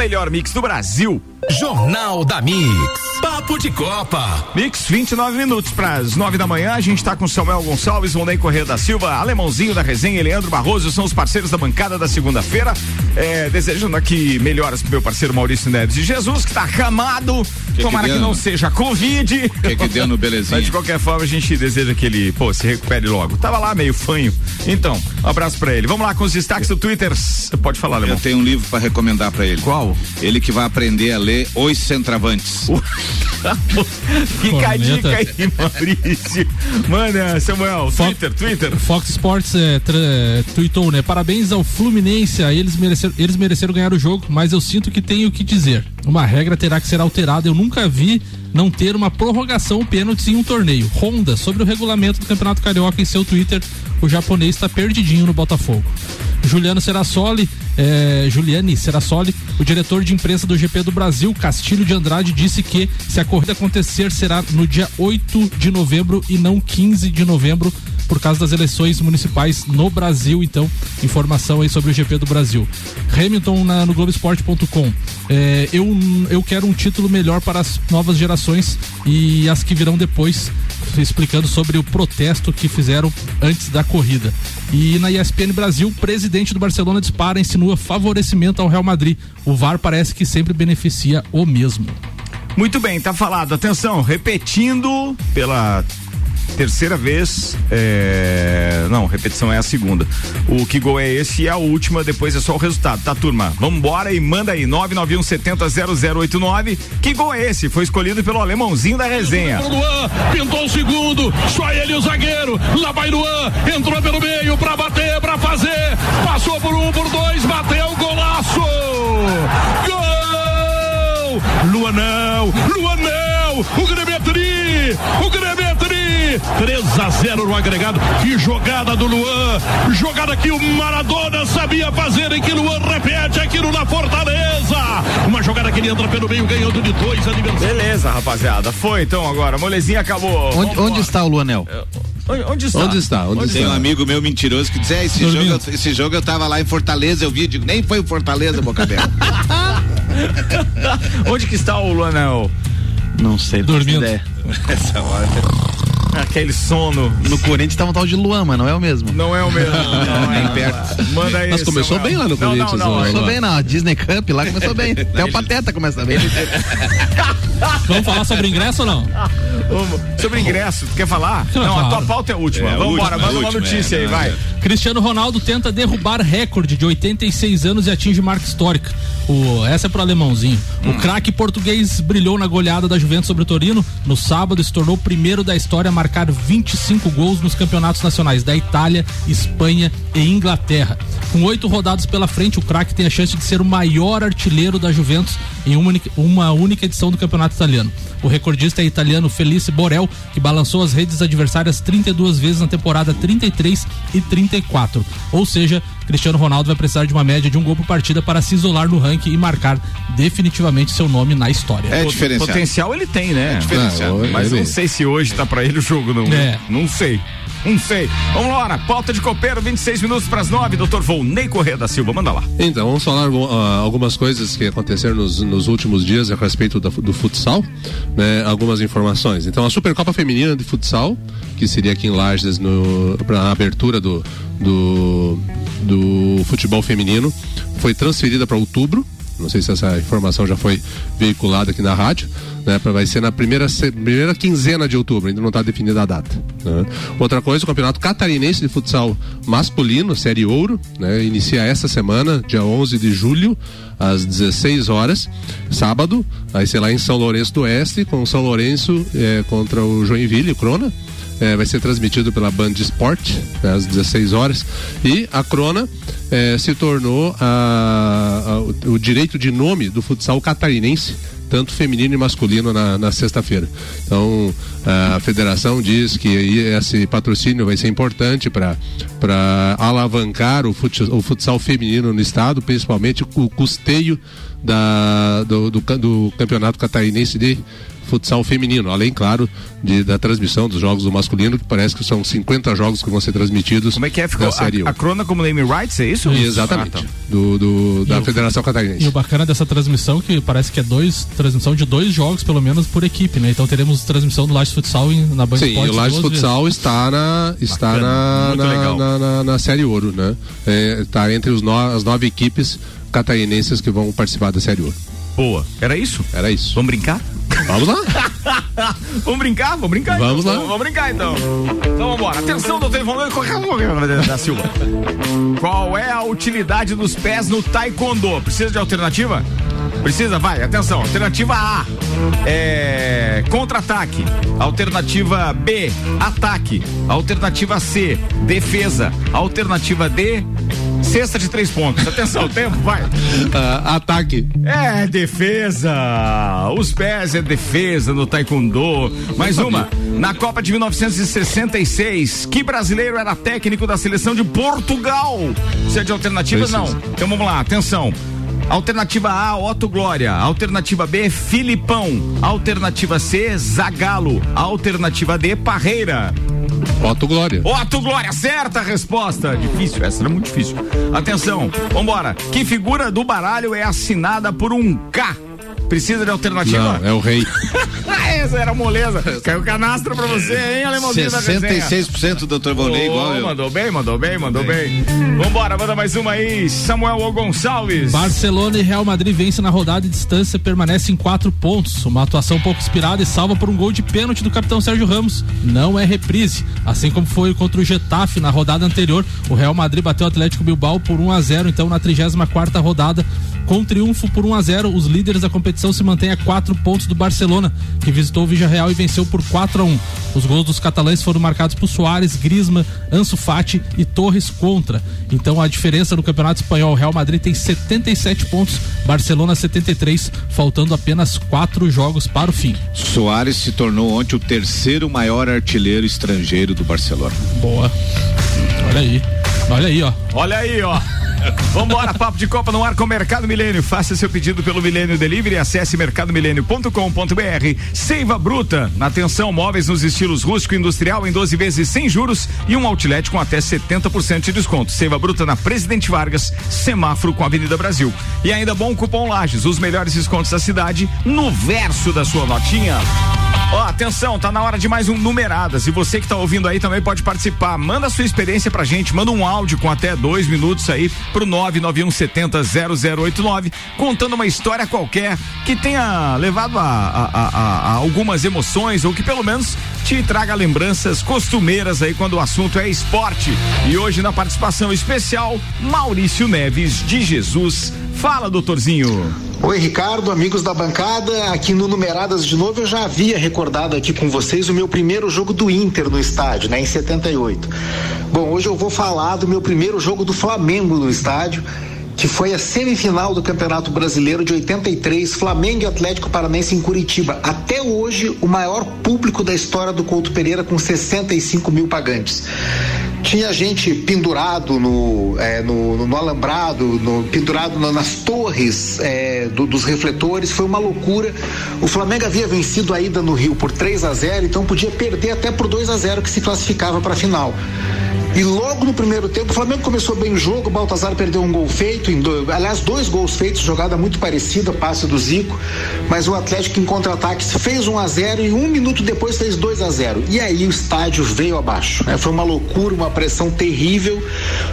Speaker 1: melhor mix do Brasil.
Speaker 12: Jornal da Mix. Papo de Copa.
Speaker 1: Mix, 29 minutos para as 9 da manhã. A gente está com Samuel Gonçalves, Vonei Corrêa da Silva, Alemãozinho da Resenha e Leandro Barroso são os parceiros da bancada da segunda-feira. É, desejando aqui melhoras pro meu parceiro Maurício Neves de Jesus, que está acamado.
Speaker 3: Que
Speaker 1: Tomara
Speaker 3: que
Speaker 1: que, não seja Covid.
Speaker 3: Que que deu no belezinha?
Speaker 1: Mas de qualquer forma, a gente deseja que ele, pô, se recupere logo. Tava lá meio fanho. Então, um abraço para ele. Vamos lá com os destaques do Twitter. S- Pode falar,
Speaker 3: Eu
Speaker 1: Alemão.
Speaker 3: tenho um livro para recomendar para ele.
Speaker 1: Qual?
Speaker 3: Ele que vai aprender a ler Os Centravantes.
Speaker 1: Fica a dica aí, Maurício. Manda, Samuel, Twitter, Twitter.
Speaker 4: Fox Sports é, é, tweetou, né? Parabéns ao Fluminense, eles mereceram, eles mereceram ganhar o jogo, mas eu sinto que tenho o que dizer. Uma regra terá que ser alterada. Eu nunca vi não ter uma prorrogação pênaltis em um torneio. Honda, sobre o regulamento do Campeonato Carioca em seu Twitter, o japonês está perdidinho no Botafogo. Juliano Serassoli, eh, Juliane Serassoli, o diretor de imprensa do GP do Brasil, Castilho de Andrade, disse que se a corrida acontecer será no dia 8 de novembro e não 15 de novembro, por causa das eleições municipais no Brasil. Então, informação aí sobre o GP do Brasil. Hamilton na- no Globoesporte.com. É, eu, eu quero um título melhor para as novas gerações e as que virão depois, explicando sobre o protesto que fizeram antes da corrida. E na ESPN Brasil, o presidente do Barcelona dispara e favorecimento ao Real Madrid. O VAR parece que sempre beneficia o mesmo.
Speaker 1: Muito bem, tá falado. Atenção, repetindo pela terceira vez. é, Não, repetição é a segunda. O que gol é esse e a última, depois é só o resultado, tá, turma? Vambora e manda aí, 991 70 0089. Que gol é esse? Foi escolhido pelo alemãozinho da resenha.
Speaker 6: Luan, pintou o segundo, só ele o zagueiro. Lá vai Luan, entrou pelo meio pra bater, pra fazer. Passou por um, por dois, bateu, golaço! Gol! Luan não, Luan não! O Grêmio é tri! O Grêmio é tri! 3 a 0 no agregado. Que jogada do Luan! Jogada que o Maradona sabia fazer e que Luan repete aquilo na Fortaleza! Uma jogada que ele entra pelo meio, ganhando de dois adversários.
Speaker 1: Beleza, rapaziada. Foi então agora. Molezinha acabou.
Speaker 2: Onde, onde está o Luanel?
Speaker 1: Onde, onde está?
Speaker 7: Onde está? Onde
Speaker 3: Tem um
Speaker 7: está?
Speaker 3: amigo meu mentiroso que diz: é, esse,
Speaker 4: Dormindo.
Speaker 3: jogo, eu- esse jogo eu tava lá em Fortaleza, eu vi, digo, nem foi em Fortaleza, Boca Aberta.
Speaker 1: Onde que está o Luanel?
Speaker 2: Não sei.
Speaker 4: Dormindo.
Speaker 3: Essa hora.
Speaker 1: Aquele sono.
Speaker 2: No Corinthians tá um tal de Luan, mas não é o mesmo.
Speaker 1: Não é o mesmo. Não,
Speaker 3: Nem
Speaker 1: é.
Speaker 3: perto.
Speaker 1: Manda aí.
Speaker 7: Mas começou
Speaker 1: Samuel.
Speaker 7: bem lá no
Speaker 1: Não,
Speaker 7: Corinthians,
Speaker 1: Não, não,
Speaker 7: ó.
Speaker 2: Começou bem, não. A Disney Cup lá começou bem. Até o Pateta começa bem.
Speaker 4: Vamos falar sobre ingresso ou não?
Speaker 1: Vamos. Sobre ingresso, tu quer falar? Não, a tua pauta é a última.
Speaker 3: É,
Speaker 1: Vamos embora,
Speaker 3: última,
Speaker 1: manda uma
Speaker 3: última,
Speaker 1: notícia
Speaker 3: é,
Speaker 1: aí,
Speaker 3: não,
Speaker 1: vai.
Speaker 3: é.
Speaker 4: Cristiano Ronaldo tenta derrubar recorde de 86 anos e atinge marca histórica. O, essa é pro alemãozinho. O craque português brilhou na goleada da Juventus sobre o Torino no sábado e se tornou o primeiro da história a marcar 25 gols nos campeonatos nacionais da Itália, Espanha e Inglaterra. Com oito rodadas pela frente, o craque tem a chance de ser o maior artilheiro da Juventus em uma única, uma única edição do campeonato italiano. O recordista é italiano Felice Borel, que balançou as redes adversárias 32 vezes na temporada 33 e 34. Ou seja, Cristiano Ronaldo vai precisar de uma média de um gol por partida para se isolar no ranking e marcar definitivamente seu nome na história.
Speaker 3: É diferenciado.
Speaker 1: Potencial ele tem, né?
Speaker 3: diferenciado.
Speaker 7: Ah,
Speaker 1: Mas não sei se hoje tá pra ele o jogo, não.
Speaker 4: É.
Speaker 1: Não sei. Não sei. Vamos lá, pauta de copeiro, 26 minutos pras 9, doutor Volney Corrêa da Silva, manda lá.
Speaker 7: Então, vamos falar ah, algumas coisas que aconteceram nos, nos últimos dias a respeito da- do futsal, né? Algumas informações. Então, a Supercopa Feminina de Futsal, que seria aqui em Lages para a abertura do, do, do futebol feminino, foi transferida para outubro. Não sei se essa informação já foi veiculada aqui na rádio, né? Vai ser na primeira, primeira quinzena de outubro, ainda não está definida a data. né? Outra coisa, o Campeonato Catarinense de Futsal Masculino, Série Ouro, né? Inicia esta semana, dia 11 de julho, às 16 horas, sábado, vai ser lá em São Lourenço do Oeste, com São Lourenço eh, contra o Joinville, Crona. É, vai ser transmitido pela Band Sport né, às 16 horas e a Crona é, se tornou a- a- o, direito de nome do futsal catarinense tanto feminino e masculino na, na sexta-feira. Então a federação diz que esse patrocínio vai ser importante para alavancar o, fut, o futsal feminino no estado, principalmente o custeio da, do, do, do campeonato catarinense de futsal feminino, além, claro, de, da transmissão dos jogos do masculino, que parece que são 50 jogos que vão ser transmitidos.
Speaker 1: Como é que é? Ficou
Speaker 7: da série
Speaker 1: a, a Crona como name rights, é isso?
Speaker 7: Exatamente.
Speaker 1: Ah, tá.
Speaker 7: do, do- da
Speaker 4: E o-
Speaker 7: Federação Catarinense.
Speaker 4: E o bacana dessa transmissão que parece que é dois transmissão de dois jogos pelo menos por equipe, né? Então teremos transmissão do Lages Futsal em- na Band
Speaker 7: Sim, e
Speaker 4: Esportes
Speaker 7: o Lages
Speaker 4: duas vezes.
Speaker 7: Futsal está na está
Speaker 1: Bacana,
Speaker 7: na, na, na, na- na série ouro, né? Está entre os no- as nove equipes catarinenses que vão participar da série ouro.
Speaker 1: Boa. Era isso?
Speaker 7: Era isso.
Speaker 1: Vamos brincar?
Speaker 7: Vamos lá.
Speaker 1: vamos brincar? Vamos brincar
Speaker 7: Vamos
Speaker 1: então.
Speaker 7: lá.
Speaker 1: Vamos, vamos brincar então. Então vamos embora. Atenção, doutor Ivonlando Correia da Silva. Qual é a utilidade dos pés no taekwondo? Precisa de alternativa? Precisa? Vai, atenção. Alternativa A é contra-ataque. Alternativa B, ataque. Alternativa C, defesa. Alternativa D, cesta de três pontos. Atenção, tempo, vai.
Speaker 7: Ah, ataque.
Speaker 1: É defesa. Os pés é defesa no taekwondo. Mais uma. Na Copa de 1966, que brasileiro era técnico da seleção de Portugal? Precisa de alternativas?
Speaker 7: Precisa.
Speaker 1: Não. Então vamos lá, atenção. Alternativa A, Otto Glória. Alternativa B, Filipão. Alternativa C, Zagalo. Alternativa D, Parreira.
Speaker 7: Otto Glória.
Speaker 1: Otto Glória, certa resposta. Difícil, essa era muito difícil. Atenção, vambora. Que figura do baralho é assinada por um K? Precisa de alternativa?
Speaker 7: Não, é o rei.
Speaker 1: Essa era moleza. Caiu canastra pra você, hein, alemãozinho da resenha.
Speaker 3: 66% doutor Volney,
Speaker 1: Ô,
Speaker 3: igual eu.
Speaker 1: Mandou bem, mandou bem, mandou bem. Vambora, manda mais uma aí. Samuel O. Gonçalves.
Speaker 4: Barcelona e Real Madrid vence na rodada e distância permanece em quatro pontos. Uma atuação pouco inspirada e salva por um gol de pênalti do capitão Sérgio Ramos. Não é reprise. Assim como foi contra o Getafe na rodada anterior, o Real Madrid bateu o Atlético Bilbao por 1 a 0 Então, na 34 quarta rodada, com triunfo por 1 a 0 os líderes da competição se mantêm a quatro pontos do Barcelona, que visitou o Villarreal e venceu por 4 a 1 Os gols dos catalães foram marcados por Soares, Grisma, Ansu Fati e Torres contra. Então a diferença no Campeonato Espanhol, Real Madrid tem 77 pontos, Barcelona 73, faltando apenas quatro jogos para o fim.
Speaker 3: Soares se tornou ontem o terceiro maior artilheiro estrangeiro do Barcelona.
Speaker 4: Boa. Olha aí. Olha aí, ó.
Speaker 1: Olha aí, ó. Vambora, papo de Copa no ar com o Mercado Milênio. Faça seu pedido pelo Milênio Delivery, acesse mercadomilênio.com.br. Seiva Bruta, atenção, móveis nos estilos rústico e industrial em 12 vezes sem juros e um outlet com até 70% de desconto. Seiva Bruta na Presidente Vargas, semáforo com a Avenida Brasil. E ainda bom cupom Lages, os melhores descontos da cidade no verso da sua notinha. Ó, atenção, tá na hora de mais um Numeradas. E você que tá ouvindo aí também pode participar. Manda a sua experiência pra gente, manda um áudio com até dois minutos aí pro 991700089, contando uma história qualquer que tenha levado a, a- a- a- a algumas emoções ou que pelo menos te traga lembranças costumeiras aí quando o assunto é esporte. E hoje na participação especial, Maurício Neves de Jesus. Fala, doutorzinho.
Speaker 15: Oi, Ricardo, amigos da bancada. Aqui no Numeradas de novo, eu já havia recordado aqui com vocês o meu primeiro jogo do Inter no estádio, né, em 78. Bom, hoje eu vou falar do meu primeiro jogo do Flamengo no estádio, que foi a semifinal do Campeonato Brasileiro de 83, Flamengo e Atlético Paranense em Curitiba. Até hoje, o maior público da história do Couto Pereira, com 65 mil pagantes. Tinha gente pendurado no, é, no, no- alambrado, no- pendurado na- nas torres é, do- dos refletores, foi uma loucura. O Flamengo havia vencido a ida no Rio por 3 a 0 então podia perder até por 2 a 0 que se classificava para a final. E logo no primeiro tempo, o Flamengo começou bem o jogo, o Baltazar perdeu um gol feito, em do- aliás, dois gols feitos, jogada muito parecida, passe do Zico, mas o Atlético em contra-ataque fez 1 a 0 e um minuto depois fez 2 a 0 E aí o estádio veio abaixo. né? Foi uma loucura, uma pressão terrível.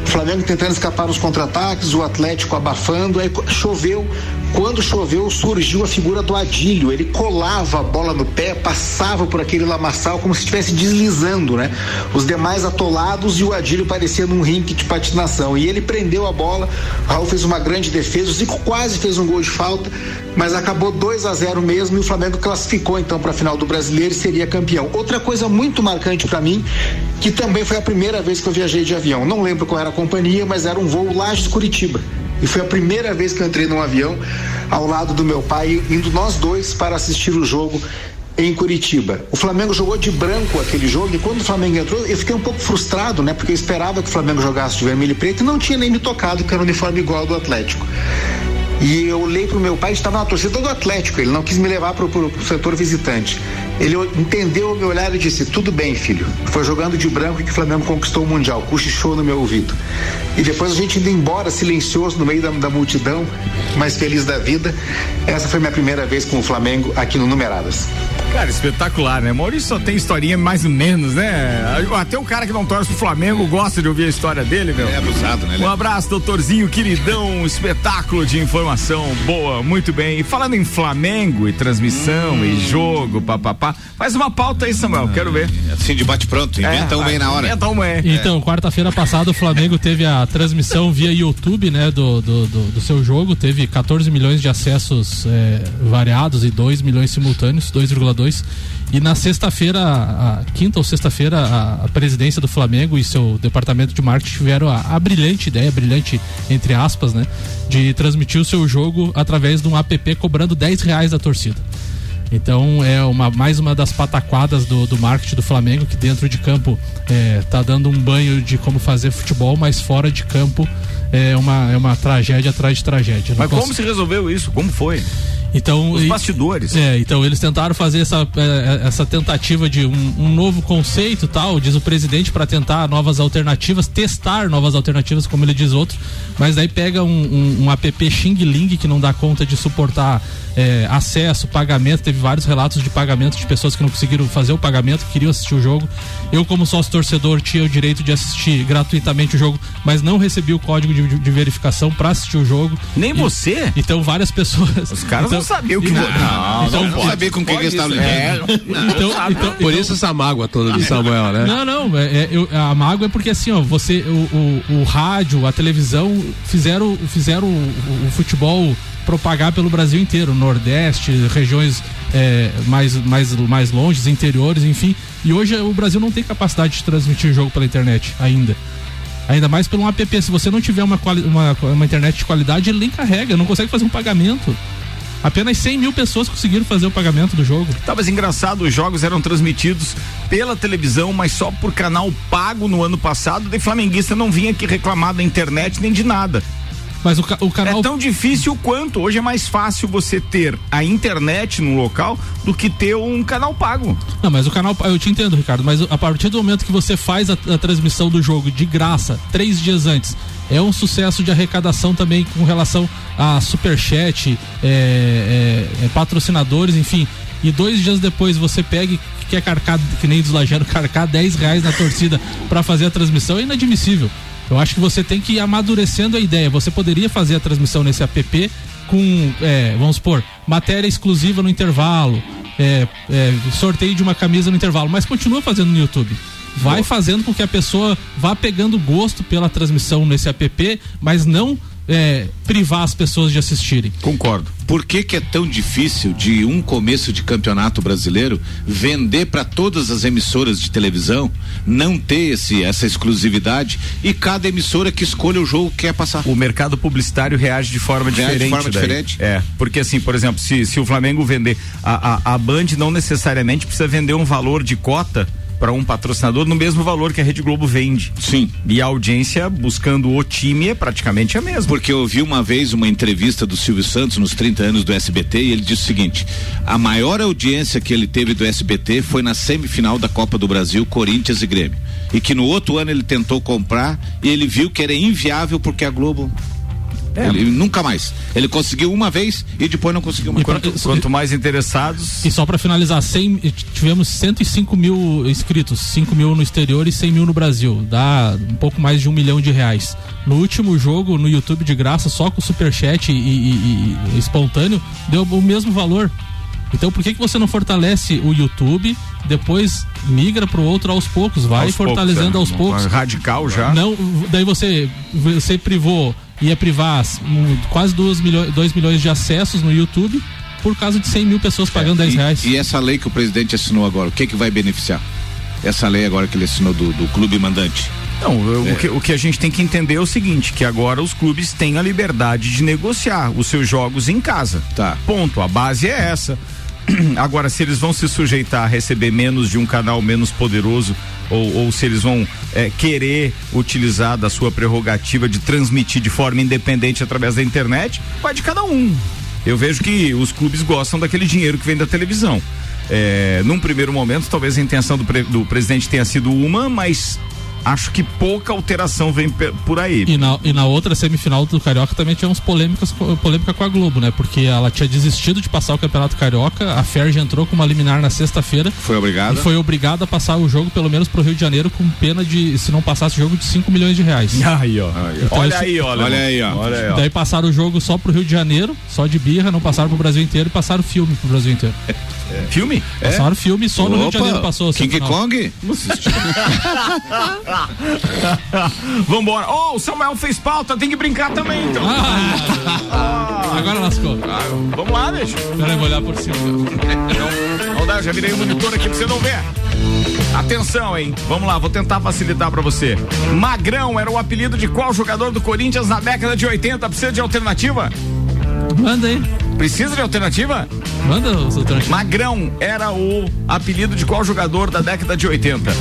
Speaker 15: O Flamengo tentando escapar nos contra-ataques, o Atlético abafando, aí choveu. Quando choveu, surgiu a figura do Adílio. Ele colava a bola no pé, passava por aquele lamaçal como se estivesse deslizando, né? Os demais atolados e o Adílio parecia num rinque de patinação. E ele prendeu a bola. Raul fez uma grande defesa. O Zico quase fez um gol de falta, mas acabou 2 a 0 mesmo e o Flamengo classificou então para a final do Brasileiro e seria campeão. Outra coisa muito marcante para mim, que também foi a primeira vez que eu viajei de avião. Não lembro qual era a companhia, mas era um voo Lages Curitiba. E foi a primeira vez que eu entrei num avião ao lado do meu pai, indo nós dois para assistir o jogo em Curitiba. O Flamengo jogou de branco aquele jogo e quando o Flamengo entrou, eu fiquei um pouco frustrado, né? Porque eu esperava que o Flamengo jogasse de vermelho e preto e não tinha nem me tocado, que era um uniforme igual ao do Atlético. E eu olhei pro meu pai, estava na torcida do Atlético, ele não quis me levar pro, pro, pro setor visitante. Ele entendeu o meu olhar e disse: Tudo bem, filho. Foi jogando de branco que o Flamengo conquistou o Mundial. Cochichou no meu ouvido. E depois a gente indo embora, silencioso, no meio da, da multidão, mais feliz da vida. Essa foi minha primeira vez com o Flamengo aqui no Numeradas.
Speaker 1: Cara, espetacular, né? Maurício só tem historinha mais ou menos, né? Até o cara que não torce pro Flamengo gosta de ouvir a história dele, meu.
Speaker 3: É abusado, né?
Speaker 1: Um abraço, doutorzinho, queridão, um espetáculo de informação boa, muito bem. E falando em Flamengo e transmissão
Speaker 3: Hum.
Speaker 1: e jogo, papapá, faz uma pauta aí, Samuel, quero ver.
Speaker 3: Assim, de bate pronto, inventa
Speaker 1: É,
Speaker 3: uma aí na hora.
Speaker 1: Inventa uma aí.
Speaker 4: Então, quarta-feira passada o Flamengo teve a transmissão via YouTube, né, do, do, do- do seu jogo. Teve 14 milhões de acessos é, variados e 2 milhões simultâneos, 2,2. E na sexta-feira, quinta ou sexta-feira, a, a presidência do Flamengo e seu departamento de marketing tiveram a, a brilhante ideia, brilhante entre aspas, né, de transmitir o seu jogo através de um app cobrando 10 reais da torcida. Então é uma, mais uma das pataquadas do, do marketing do Flamengo, que dentro de campo é, tá dando um banho de como fazer futebol, mas fora de campo é uma, é uma tragédia atrás de tragédia.
Speaker 1: Mas como se resolveu isso? Como foi?
Speaker 4: Então,
Speaker 1: Os
Speaker 4: e-
Speaker 1: bastidores.
Speaker 4: É, então eles tentaram fazer essa, é, essa tentativa de um, um novo conceito tal, diz o presidente, para tentar novas alternativas, testar novas alternativas, como ele diz outro, mas daí pega um, um, um app Xing Ling que não dá conta de suportar é, acesso, pagamento, teve vários relatos de pagamento de pessoas que não conseguiram fazer o pagamento, que queriam assistir o jogo. Eu, como sócio torcedor, tinha o direito de assistir gratuitamente o jogo, mas não recebi o código de, de verificação para assistir o jogo.
Speaker 1: Nem
Speaker 4: E-
Speaker 1: você?
Speaker 4: Então várias pessoas.
Speaker 1: Os caras não sabiam que.
Speaker 4: Não,
Speaker 3: Não,
Speaker 4: Então,
Speaker 3: não, não sabia com quem que eles estavam lidando.
Speaker 4: Então, então,
Speaker 7: Por isso essa mágoa toda do Samuel, né?
Speaker 4: não, não, é, é, eu- a mágoa é porque assim, ó, você, o, o, o rádio, a televisão fizeram, fizeram o, o- o futebol propagar pelo Brasil inteiro, Nordeste, regiões é, mais, mais, mais longes, interiores, enfim. E hoje o Brasil não tem capacidade de transmitir jogo pela internet ainda. Ainda mais pelo um app. Se você não tiver uma, uma, uma internet de qualidade, ele nem carrega, não consegue fazer um pagamento. Apenas 100 mil pessoas conseguiram fazer o pagamento do jogo.
Speaker 1: Tá, mas engraçado, os jogos eram transmitidos pela televisão, mas só por canal pago no ano passado. De flamenguista não vinha aqui reclamar da internet nem de nada.
Speaker 4: Mas o, o canal.
Speaker 1: É tão difícil quanto. Hoje é mais fácil você ter a internet no local do que ter um canal pago.
Speaker 4: Não, mas o canal, eu te entendo, Ricardo, mas a partir do momento que você faz a, a transmissão do jogo de graça, três dias antes, é um sucesso de arrecadação também com relação a superchat, é, é, é, patrocinadores, enfim. E dois dias depois você pega e quer carcar, que nem dos Lajano, carcar 10 reais na torcida para fazer a transmissão, é inadmissível. Eu acho que você tem que ir amadurecendo a ideia. Você poderia fazer a transmissão nesse app com, é, vamos supor, matéria exclusiva no intervalo, é, é, sorteio de uma camisa no intervalo, mas continua fazendo no YouTube. Vai fazendo com que a pessoa vá pegando gosto pela transmissão nesse app, mas não é, privar as pessoas de assistirem.
Speaker 1: Concordo.
Speaker 3: Por que, que é tão difícil de um começo de campeonato brasileiro vender para todas as emissoras de televisão, não ter esse, essa exclusividade e cada emissora que escolha o jogo que quer passar?
Speaker 1: O mercado publicitário reage de forma
Speaker 3: Reage de
Speaker 1: diferente.
Speaker 3: forma
Speaker 1: daí.
Speaker 3: diferente?
Speaker 1: É, porque assim, por exemplo, se, se o Flamengo vender, a, a, a Band não necessariamente precisa vender um valor de cota para um patrocinador no mesmo valor que a Rede Globo vende.
Speaker 3: Sim.
Speaker 1: E a audiência buscando o time é praticamente a mesma.
Speaker 3: Porque eu vi uma vez uma entrevista do Silvio Santos nos 30 anos do SBT e ele disse o seguinte: a maior audiência que ele teve do SBT foi na semifinal da Copa do Brasil, Corinthians e Grêmio. E que no outro ano ele tentou comprar e ele viu que era inviável porque a Globo.
Speaker 1: É.
Speaker 3: Ele nunca mais. Ele conseguiu uma vez e depois não conseguiu mais.
Speaker 1: Quanto, quanto mais interessados.
Speaker 4: E só para finalizar, 100, tivemos 105 mil inscritos, 5 mil no exterior e 100 mil no Brasil. Dá um pouco mais de um milhão de reais. No último jogo, no YouTube de graça, só com superchat e, e, e, e espontâneo, deu o mesmo valor. Então por que, que você não fortalece o YouTube, depois migra pro outro aos poucos, vai
Speaker 1: Aos
Speaker 4: fortalecendo
Speaker 1: poucos,
Speaker 4: aos
Speaker 1: é.
Speaker 4: poucos.
Speaker 1: Radical já.
Speaker 4: Não, daí você, você privou, ia privar um, quase 2 milhões, dois milhões de acessos no YouTube por causa de 100 mil pessoas pagando 10
Speaker 3: É, e,
Speaker 4: reais.
Speaker 3: E essa lei que o presidente assinou agora, o que que vai beneficiar? Essa lei agora que ele assinou do, do clube mandante.
Speaker 1: Não, eu-
Speaker 3: É.
Speaker 1: o, que, o que a gente tem que entender é o seguinte, que agora os clubes têm a liberdade de negociar os seus jogos em casa.
Speaker 3: Tá.
Speaker 1: Ponto. A base é essa. Agora, se eles vão se sujeitar a receber menos de um canal menos poderoso, ou, ou se eles vão é, querer utilizar da sua prerrogativa de transmitir de forma independente através da internet, vai de cada um. Eu vejo que os clubes gostam daquele dinheiro que vem da televisão. É, num primeiro momento, talvez a intenção do, pre- do presidente tenha sido uma, mas acho que pouca alteração vem por aí.
Speaker 4: E na, e na outra semifinal do Carioca também tinha uns polêmicas, polêmica com a Globo, né? Porque ela tinha desistido de passar o Campeonato Carioca, a Ferg entrou com uma liminar na sexta-feira.
Speaker 3: Foi obrigada?
Speaker 4: E foi obrigada a passar o jogo, pelo menos pro Rio de Janeiro, com pena de, se não passasse o jogo, de 5 milhões de reais.
Speaker 1: Aí, ó.
Speaker 4: Então,
Speaker 1: olha
Speaker 4: esse-
Speaker 1: aí, olha.
Speaker 3: Olha aí, ó.
Speaker 1: Olha aí, ó.
Speaker 4: Daí passaram o jogo só pro Rio de Janeiro, só de birra, não passaram pro Brasil inteiro e passaram o filme pro Brasil inteiro.
Speaker 1: Filme?
Speaker 4: Passaram filme só no Rio de
Speaker 3: Opa,
Speaker 4: Janeiro passou.
Speaker 3: King. Kong?
Speaker 1: Vambora. Ó, o Samuel fez pauta, tem que brincar também, então.
Speaker 4: Ah, agora lascou.
Speaker 1: Ah, vamos lá, deixa.
Speaker 4: Peraí, vou olhar por cima.
Speaker 1: Dar, já virei o monitor aqui pra você não ver. Atenção, hein? Vamos lá, vou tentar facilitar pra você. Magrão era o apelido de qual jogador do Corinthians na década de 80? Precisa de alternativa?
Speaker 4: Manda aí.
Speaker 1: Precisa de alternativa?
Speaker 4: Manda os alternativos.
Speaker 1: Magrão era o apelido de qual jogador da década de 80?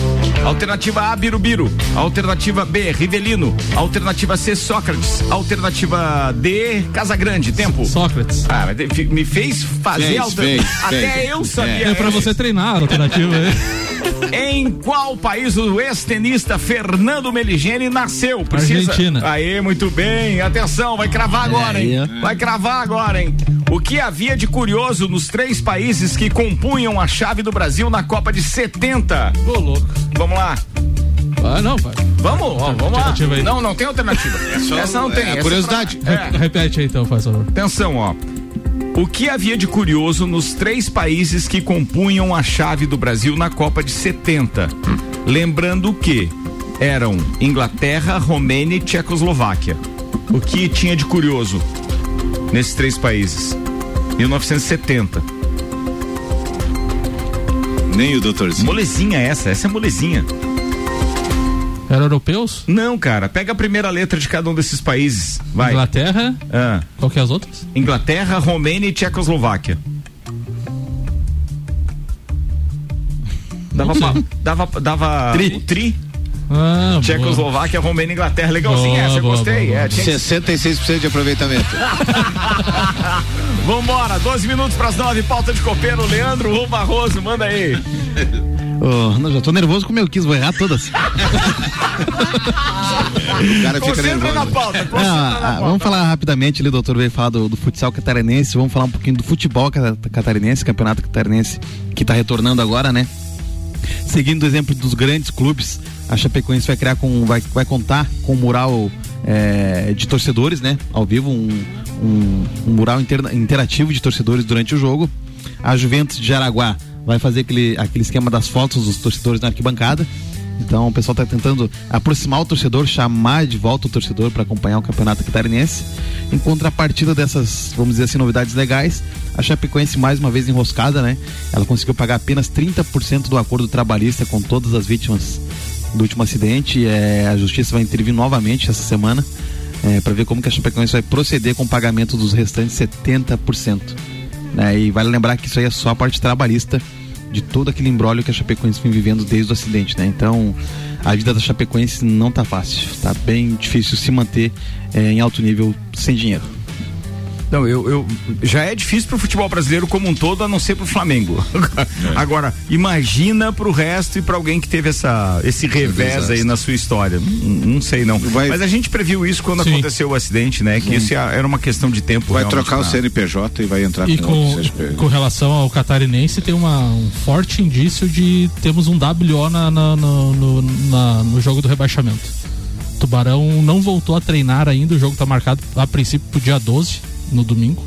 Speaker 1: Alternativa A, Birubiru. Alternativa B, Rivelino. Alternativa C, Sócrates. Alternativa D, Casagrande. Tempo.
Speaker 4: Sócrates.
Speaker 1: Ah, me fez fazer
Speaker 3: Fez,
Speaker 1: alter-
Speaker 3: fez,
Speaker 1: Até
Speaker 3: fez.
Speaker 1: eu sabia.
Speaker 4: É pra você treinar a alternativa aí.
Speaker 1: Em qual país o ex-tenista Fernando Meligeni nasceu? Precisa...
Speaker 4: Argentina.
Speaker 1: Aê, muito bem. Atenção, vai cravar agora, hein? Vai cravar agora, hein? O que havia de curioso nos três países que compunham a chave do Brasil na Copa de 70?
Speaker 4: Ô, louco.
Speaker 1: Vamos lá.
Speaker 4: Ah, não, vai.
Speaker 1: Vamos, ó, vamos lá.
Speaker 4: Aí.
Speaker 1: Não, não tem alternativa.
Speaker 3: só-
Speaker 1: Essa não tem.
Speaker 3: é
Speaker 1: essa
Speaker 3: curiosidade.
Speaker 1: pra- é.
Speaker 4: Repete aí então, faz favor.
Speaker 1: Atenção, ó. O que havia de curioso nos três países que compunham a chave do Brasil na Copa de 70? Lembrando que eram Inglaterra, Romênia e Tchecoslováquia. O que tinha de curioso nesses três países? 1970.
Speaker 3: Nem o doutorzinho.
Speaker 1: Molezinha essa, essa é molezinha.
Speaker 4: Eram europeus?
Speaker 1: Não, cara, pega a primeira letra de cada um desses países. Vai.
Speaker 4: Inglaterra.
Speaker 1: Ah,
Speaker 4: Qual que é as outras?
Speaker 1: Inglaterra, Romênia e Tchecoslováquia. Dava, pa- dava, dava
Speaker 2: Tri.
Speaker 1: tri.
Speaker 4: Ah, boa.
Speaker 1: Tchecoslováquia, Romênia e Inglaterra. Legalzinha
Speaker 4: Boa,
Speaker 1: essa, eu
Speaker 4: boa,
Speaker 1: gostei.
Speaker 4: boa,
Speaker 1: É, que-
Speaker 3: 66% de aproveitamento.
Speaker 1: Vambora, 12 minutos pras 9, pauta de copeiro, Leandro Barroso, manda aí.
Speaker 2: Ô, não, já tô nervoso como eu quis, vou errar todas.
Speaker 3: O cara fica
Speaker 1: Concentra na pauta,
Speaker 2: Ah,
Speaker 1: na
Speaker 2: ah,
Speaker 1: pauta.
Speaker 2: vamos falar rapidamente ali, o doutor veio falar do, do futsal catarinense, vamos falar um pouquinho do futebol cata- catarinense, campeonato catarinense que tá retornando agora, né? Seguindo o exemplo dos grandes clubes, a Chapecoense vai criar com, vai, vai contar com um mural é, de torcedores, né? Ao vivo, um, um, um mural interna- interativo de torcedores durante o jogo. A Juventus de Jaraguá vai fazer aquele, aquele esquema das fotos dos torcedores na arquibancada. Então o pessoal está tentando aproximar o torcedor, chamar de volta o torcedor para acompanhar o campeonato catarinense. Em contrapartida dessas, vamos dizer assim, novidades legais, a Chapecoense mais uma vez enroscada, né? Ela conseguiu pagar apenas 30% do acordo trabalhista com todas as vítimas do último acidente. É, a justiça vai intervir novamente essa semana para ver como que a Chapecoense vai proceder com o pagamento dos restantes 70%. Né? E vale lembrar que isso aí é só a parte trabalhista de todo aquele embrólio que a Chapecoense vem vivendo desde o acidente, né? Então, a vida da Chapecoense não tá fácil, tá bem difícil se manter eh, em alto nível sem dinheiro.
Speaker 1: Não, eu, eu- já é difícil pro futebol brasileiro como um todo, a não ser pro Flamengo. Agora, imagina pro resto e pra alguém que teve essa, esse revés aí na sua história. Não, não sei não.
Speaker 3: Vai-
Speaker 1: Mas a gente previu isso quando
Speaker 4: Sim.
Speaker 1: aconteceu o acidente, né? Que isso ia- era uma questão de tempo.
Speaker 3: Vai trocar o
Speaker 1: pra-
Speaker 3: CNPJ e vai entrar
Speaker 4: E
Speaker 3: com,
Speaker 4: com, com relação ao catarinense, tem uma, um forte indício de temos um WO na, na- no, no, na- no jogo do rebaixamento. Tubarão não voltou a treinar ainda, o jogo está marcado a princípio pro dia 12, no domingo.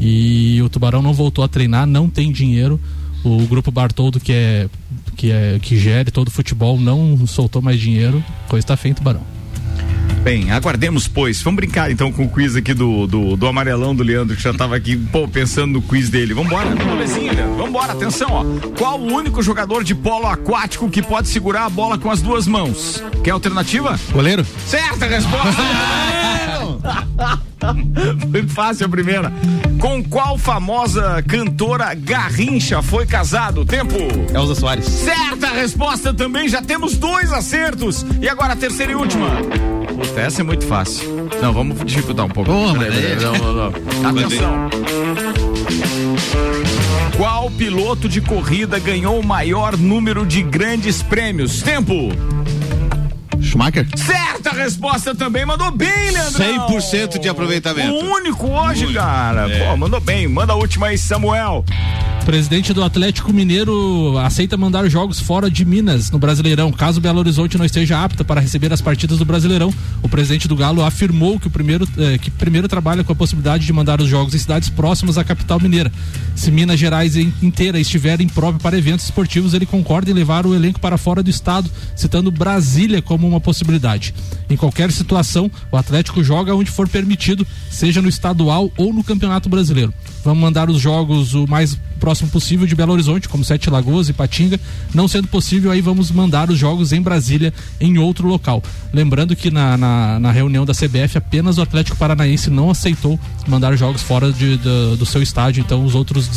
Speaker 4: E o Tubarão não voltou a treinar, não tem dinheiro. O grupo Bartoldo, que é que é que gere todo o futebol, não soltou mais dinheiro. Coisa tá feia em Tubarão.
Speaker 1: Bem, aguardemos, pois. Vamos brincar então com o quiz aqui do, do, do amarelão do Leandro, que já tava aqui, pô, pensando no quiz dele. Vambora, molezinha, Leandro. Vambora, atenção, ó. Qual o único jogador de polo aquático que pode segurar a bola com as duas mãos? Quer alternativa?
Speaker 2: Goleiro?
Speaker 1: Certa resposta! Foi fácil a primeira. Com qual famosa cantora Garrincha foi casado? Tempo.
Speaker 2: Elza Soares.
Speaker 1: Certa resposta também, já temos dois acertos. E agora a terceira e última. Puta, essa é muito fácil. Não, vamos dificultar um pouco.
Speaker 2: Pô,
Speaker 1: Peraí, peraí, não, não, não. Atenção. Qual piloto de corrida ganhou o maior número de grandes prêmios? Tempo.
Speaker 2: Schumacher?
Speaker 1: Certa resposta também, mandou bem, Leandrão.
Speaker 3: 100% de aproveitamento.
Speaker 1: O único hoje,
Speaker 3: Único,
Speaker 1: cara.
Speaker 3: é.
Speaker 1: Pô, mandou bem. Manda a última aí, Samuel.
Speaker 4: Presidente do Atlético Mineiro aceita mandar jogos fora de Minas no Brasileirão. Caso Belo Horizonte não esteja apta para receber as partidas do Brasileirão, o presidente do Galo afirmou que o primeiro eh, que primeiro trabalha com a possibilidade de mandar os jogos em cidades próximas à capital mineira. Se Minas Gerais inteira estiver imprópria para eventos esportivos, ele concorda em levar o elenco para fora do estado, citando Brasília como uma possibilidade. Em qualquer situação, o Atlético joga onde for permitido, seja no estadual ou no Campeonato Brasileiro. Vamos mandar os jogos o mais próximo possível de Belo Horizonte, como Sete Lagoas e Patinga. Não sendo possível, aí vamos mandar os jogos em Brasília, em outro local. Lembrando que na, na, na reunião da CBF, apenas o Atlético Paranaense não aceitou mandar jogos fora de, do, do seu estádio. Então, os outros.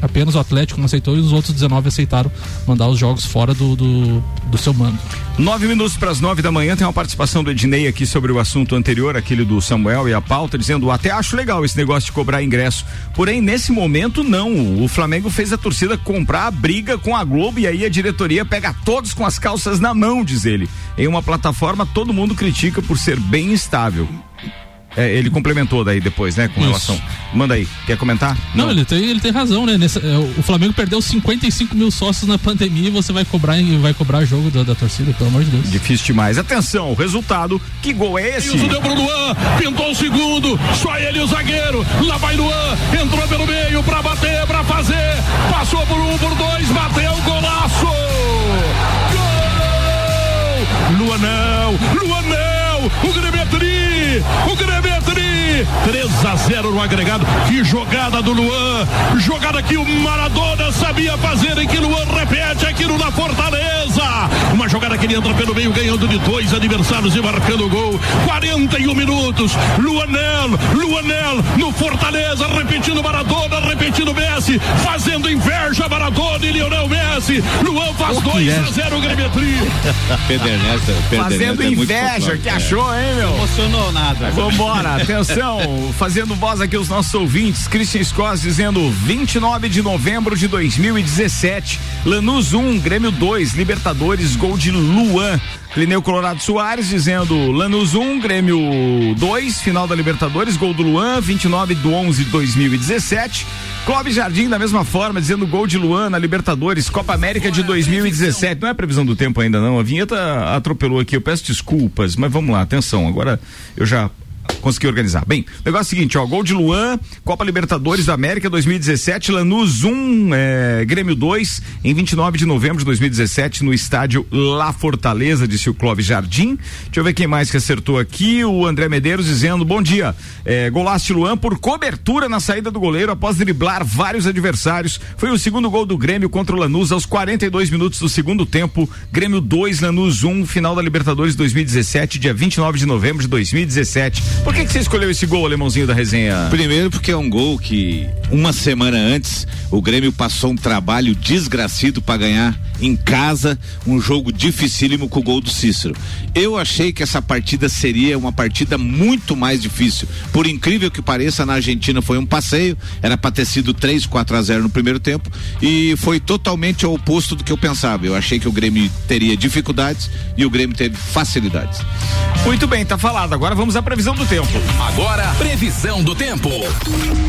Speaker 4: Apenas o Atlético não aceitou e os outros 19 aceitaram mandar os jogos fora do, do, do seu mando.
Speaker 1: Nove minutos para as nove da manhã, tem uma participação do Ednei aqui sobre o assunto anterior, aquele do Samuel e a pauta, dizendo: até acho legal esse negócio de cobrar ingresso. Porém, nesse momento, não. O Flamengo fez a torcida comprar a briga com a Globo e aí a diretoria pega todos com as calças na mão, diz ele. Em uma plataforma, todo mundo critica por ser bem estável. É, ele complementou daí depois, né, com
Speaker 4: Isso.
Speaker 1: relação. Manda aí, quer comentar?
Speaker 4: Não, ele tem, ele tem razão, né? Nessa- é, o Flamengo perdeu 55 mil sócios na pandemia e você vai cobrar, vai cobrar jogo da, da torcida, pelo amor de Deus.
Speaker 1: Difícil demais. Atenção, o resultado. Que gol é esse?
Speaker 6: Isso deu pro Luan, pintou o segundo, só ele o zagueiro, lá vai Luan, entrou pelo meio pra bater, pra fazer, passou por um, por dois, bateu, golaço! Gol! Luan não, Luan não, o Grêmio é tri, o Grêmio é tri, 3 a 0 no agregado, que jogada do Luan, jogada que o Maradona sabia fazer e que Luan repete aquilo na Fortaleza, uma jogada que ele entra pelo meio, ganhando de dois adversários e marcando o gol. 41 minutos. Luanel, Luanel no Fortaleza, repetindo Maradona, repetindo Messi, fazendo inveja Maradona e Lionel Messi. Luan faz 2 a 0 o Grêmio.
Speaker 3: Pedernesta,
Speaker 1: Fazendo
Speaker 3: é
Speaker 1: inveja, que
Speaker 3: É.
Speaker 1: achou, hein, meu?
Speaker 2: Emocionou nada.
Speaker 1: Vambora, atenção, fazendo voz aqui os nossos ouvintes, Christian Scott dizendo 29 de novembro de 2017, Lanús 1, Grêmio 2, Libertadores, gol de Luan. Clineu Colorado Soares dizendo Lanús 1, Grêmio 2, final da Libertadores, gol do Luan, 29 de 11 de 2017. Clóvis Jardim, da mesma forma, dizendo gol de Luan na Libertadores, Copa América de 2017. Não é previsão do tempo ainda, não. A vinheta atropelou aqui. Eu peço desculpas, mas vamos lá, atenção. Agora eu já consegui organizar. Bem, o negócio é o seguinte, ó, gol de Luan, Copa Libertadores da América 2017, Lanús 1, é, Grêmio 2, em 29 de novembro de 2017, no estádio La Fortaleza, disse o Clóvis Jardim. Deixa eu ver quem mais que acertou aqui, o André Medeiros dizendo, bom dia, é, golaço de Luan por cobertura na saída do goleiro após driblar vários adversários. Foi o segundo gol do Grêmio contra o Lanús aos 42 minutos do segundo tempo. Grêmio 2, Lanús 1, final da Libertadores 2017, dia 29 de novembro de 2017. Por que, que você escolheu esse gol, alemãozinho da resenha?
Speaker 3: Primeiro porque é um gol que uma semana antes o Grêmio passou um trabalho desgracido para ganhar em casa um jogo dificílimo com o gol do Cícero. Eu achei que essa partida seria uma partida muito mais difícil. Por incrível que pareça, na Argentina foi um passeio, era para ter sido 3, 4 a 0 no primeiro tempo e foi totalmente ao oposto do que eu pensava. Eu achei que o Grêmio teria dificuldades e o Grêmio teve facilidades.
Speaker 1: Muito bem, tá falado. Agora vamos à previsão do tempo.
Speaker 12: Agora, previsão do tempo.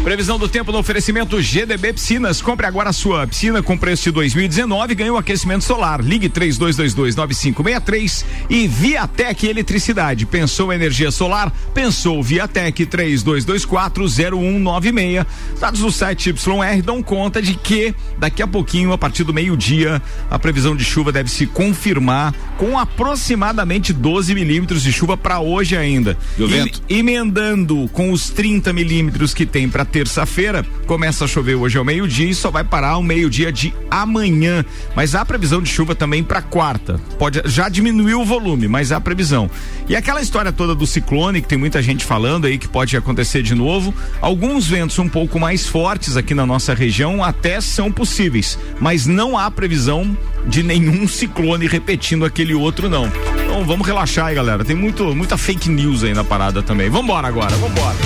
Speaker 1: Previsão do tempo no oferecimento GDB Piscinas. Compre agora a sua piscina com preço de 2019 e ganhe o aquecimento solar. Ligue 32229563 e Viatec Eletricidade. Pensou em energia solar? Pensou Viatec 32240196. Dados do site YR dão conta de que daqui a pouquinho, a partir do meio-dia, a previsão de chuva deve se confirmar com aproximadamente 12 milímetros de chuva para hoje ainda.
Speaker 3: E o vento?
Speaker 1: Emendando com os 30 milímetros que tem para terça-feira, Começa a chover hoje ao meio-dia e só vai parar ao meio-dia de amanhã. Mas há previsão de chuva também para quarta. Pode já diminuiu o volume, mas há previsão. E aquela história toda do ciclone que tem muita gente falando aí que pode acontecer de novo. Alguns ventos um pouco mais fortes aqui na nossa região até são possíveis, mas não há previsão de nenhum ciclone repetindo aquele outro não. Então vamos relaxar aí, galera. Tem muito muita fake news aí na parada também. Vambora agora, vambora.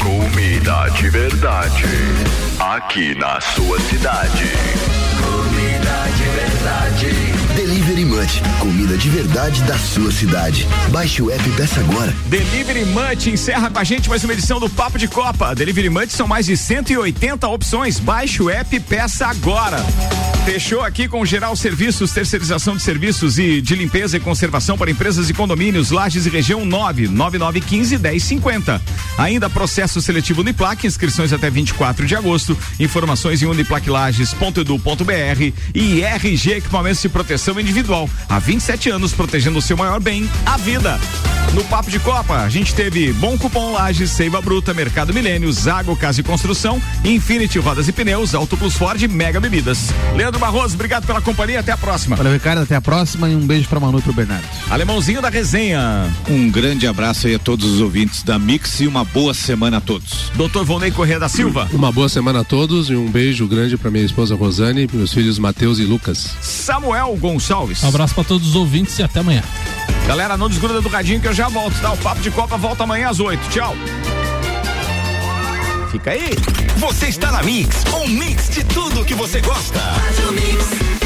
Speaker 16: Comida de verdade. Aqui na sua cidade.
Speaker 17: Delivery Munch, comida de verdade da sua cidade. Baixe o app e peça agora.
Speaker 1: Delivery Munch encerra com a gente mais uma edição do Papo de Copa. Delivery Munch são mais de 180 opções. Baixe o app e peça agora. Fechou aqui com Geral Serviços, terceirização de serviços e de limpeza e conservação para empresas e condomínios, Lages e região 9, 9915 1050. Ainda processo seletivo Uniplac, inscrições até 24 de agosto. Informações em uniplaclages.edu.br e RG Equipamentos de Proteção Individual. Há 27 anos protegendo o seu maior bem, a vida. No Papo de Copa, a gente teve Bom Cupom Lages, Seiva Bruta, Mercado Milênio, Zago Casa e Construção, Infinity Rodas e Pneus, Auto Plus Ford e Mega Bebidas. Leandro Barroso, obrigado pela companhia, até a próxima.
Speaker 2: Valeu, Ricardo, até a próxima e um beijo pra Manu e pro Bernardo.
Speaker 1: Alemãozinho da resenha.
Speaker 3: Um grande abraço aí a todos os ouvintes da Mix e uma boa semana a todos.
Speaker 1: Doutor Volney Corrêa da Silva.
Speaker 7: Uma boa semana a todos e um beijo grande para minha esposa Rosane, meus filhos Matheus e Lucas.
Speaker 1: Samuel Gonçalves.
Speaker 4: Um abraço para todos os ouvintes e até amanhã.
Speaker 1: Galera, não desgruda do radinho que eu já volto, tá? O Papo de Copa volta amanhã às 8. Tchau. Fica aí.
Speaker 12: Você está na Mix, um mix de tudo que você gosta.
Speaker 10: Faz o mix.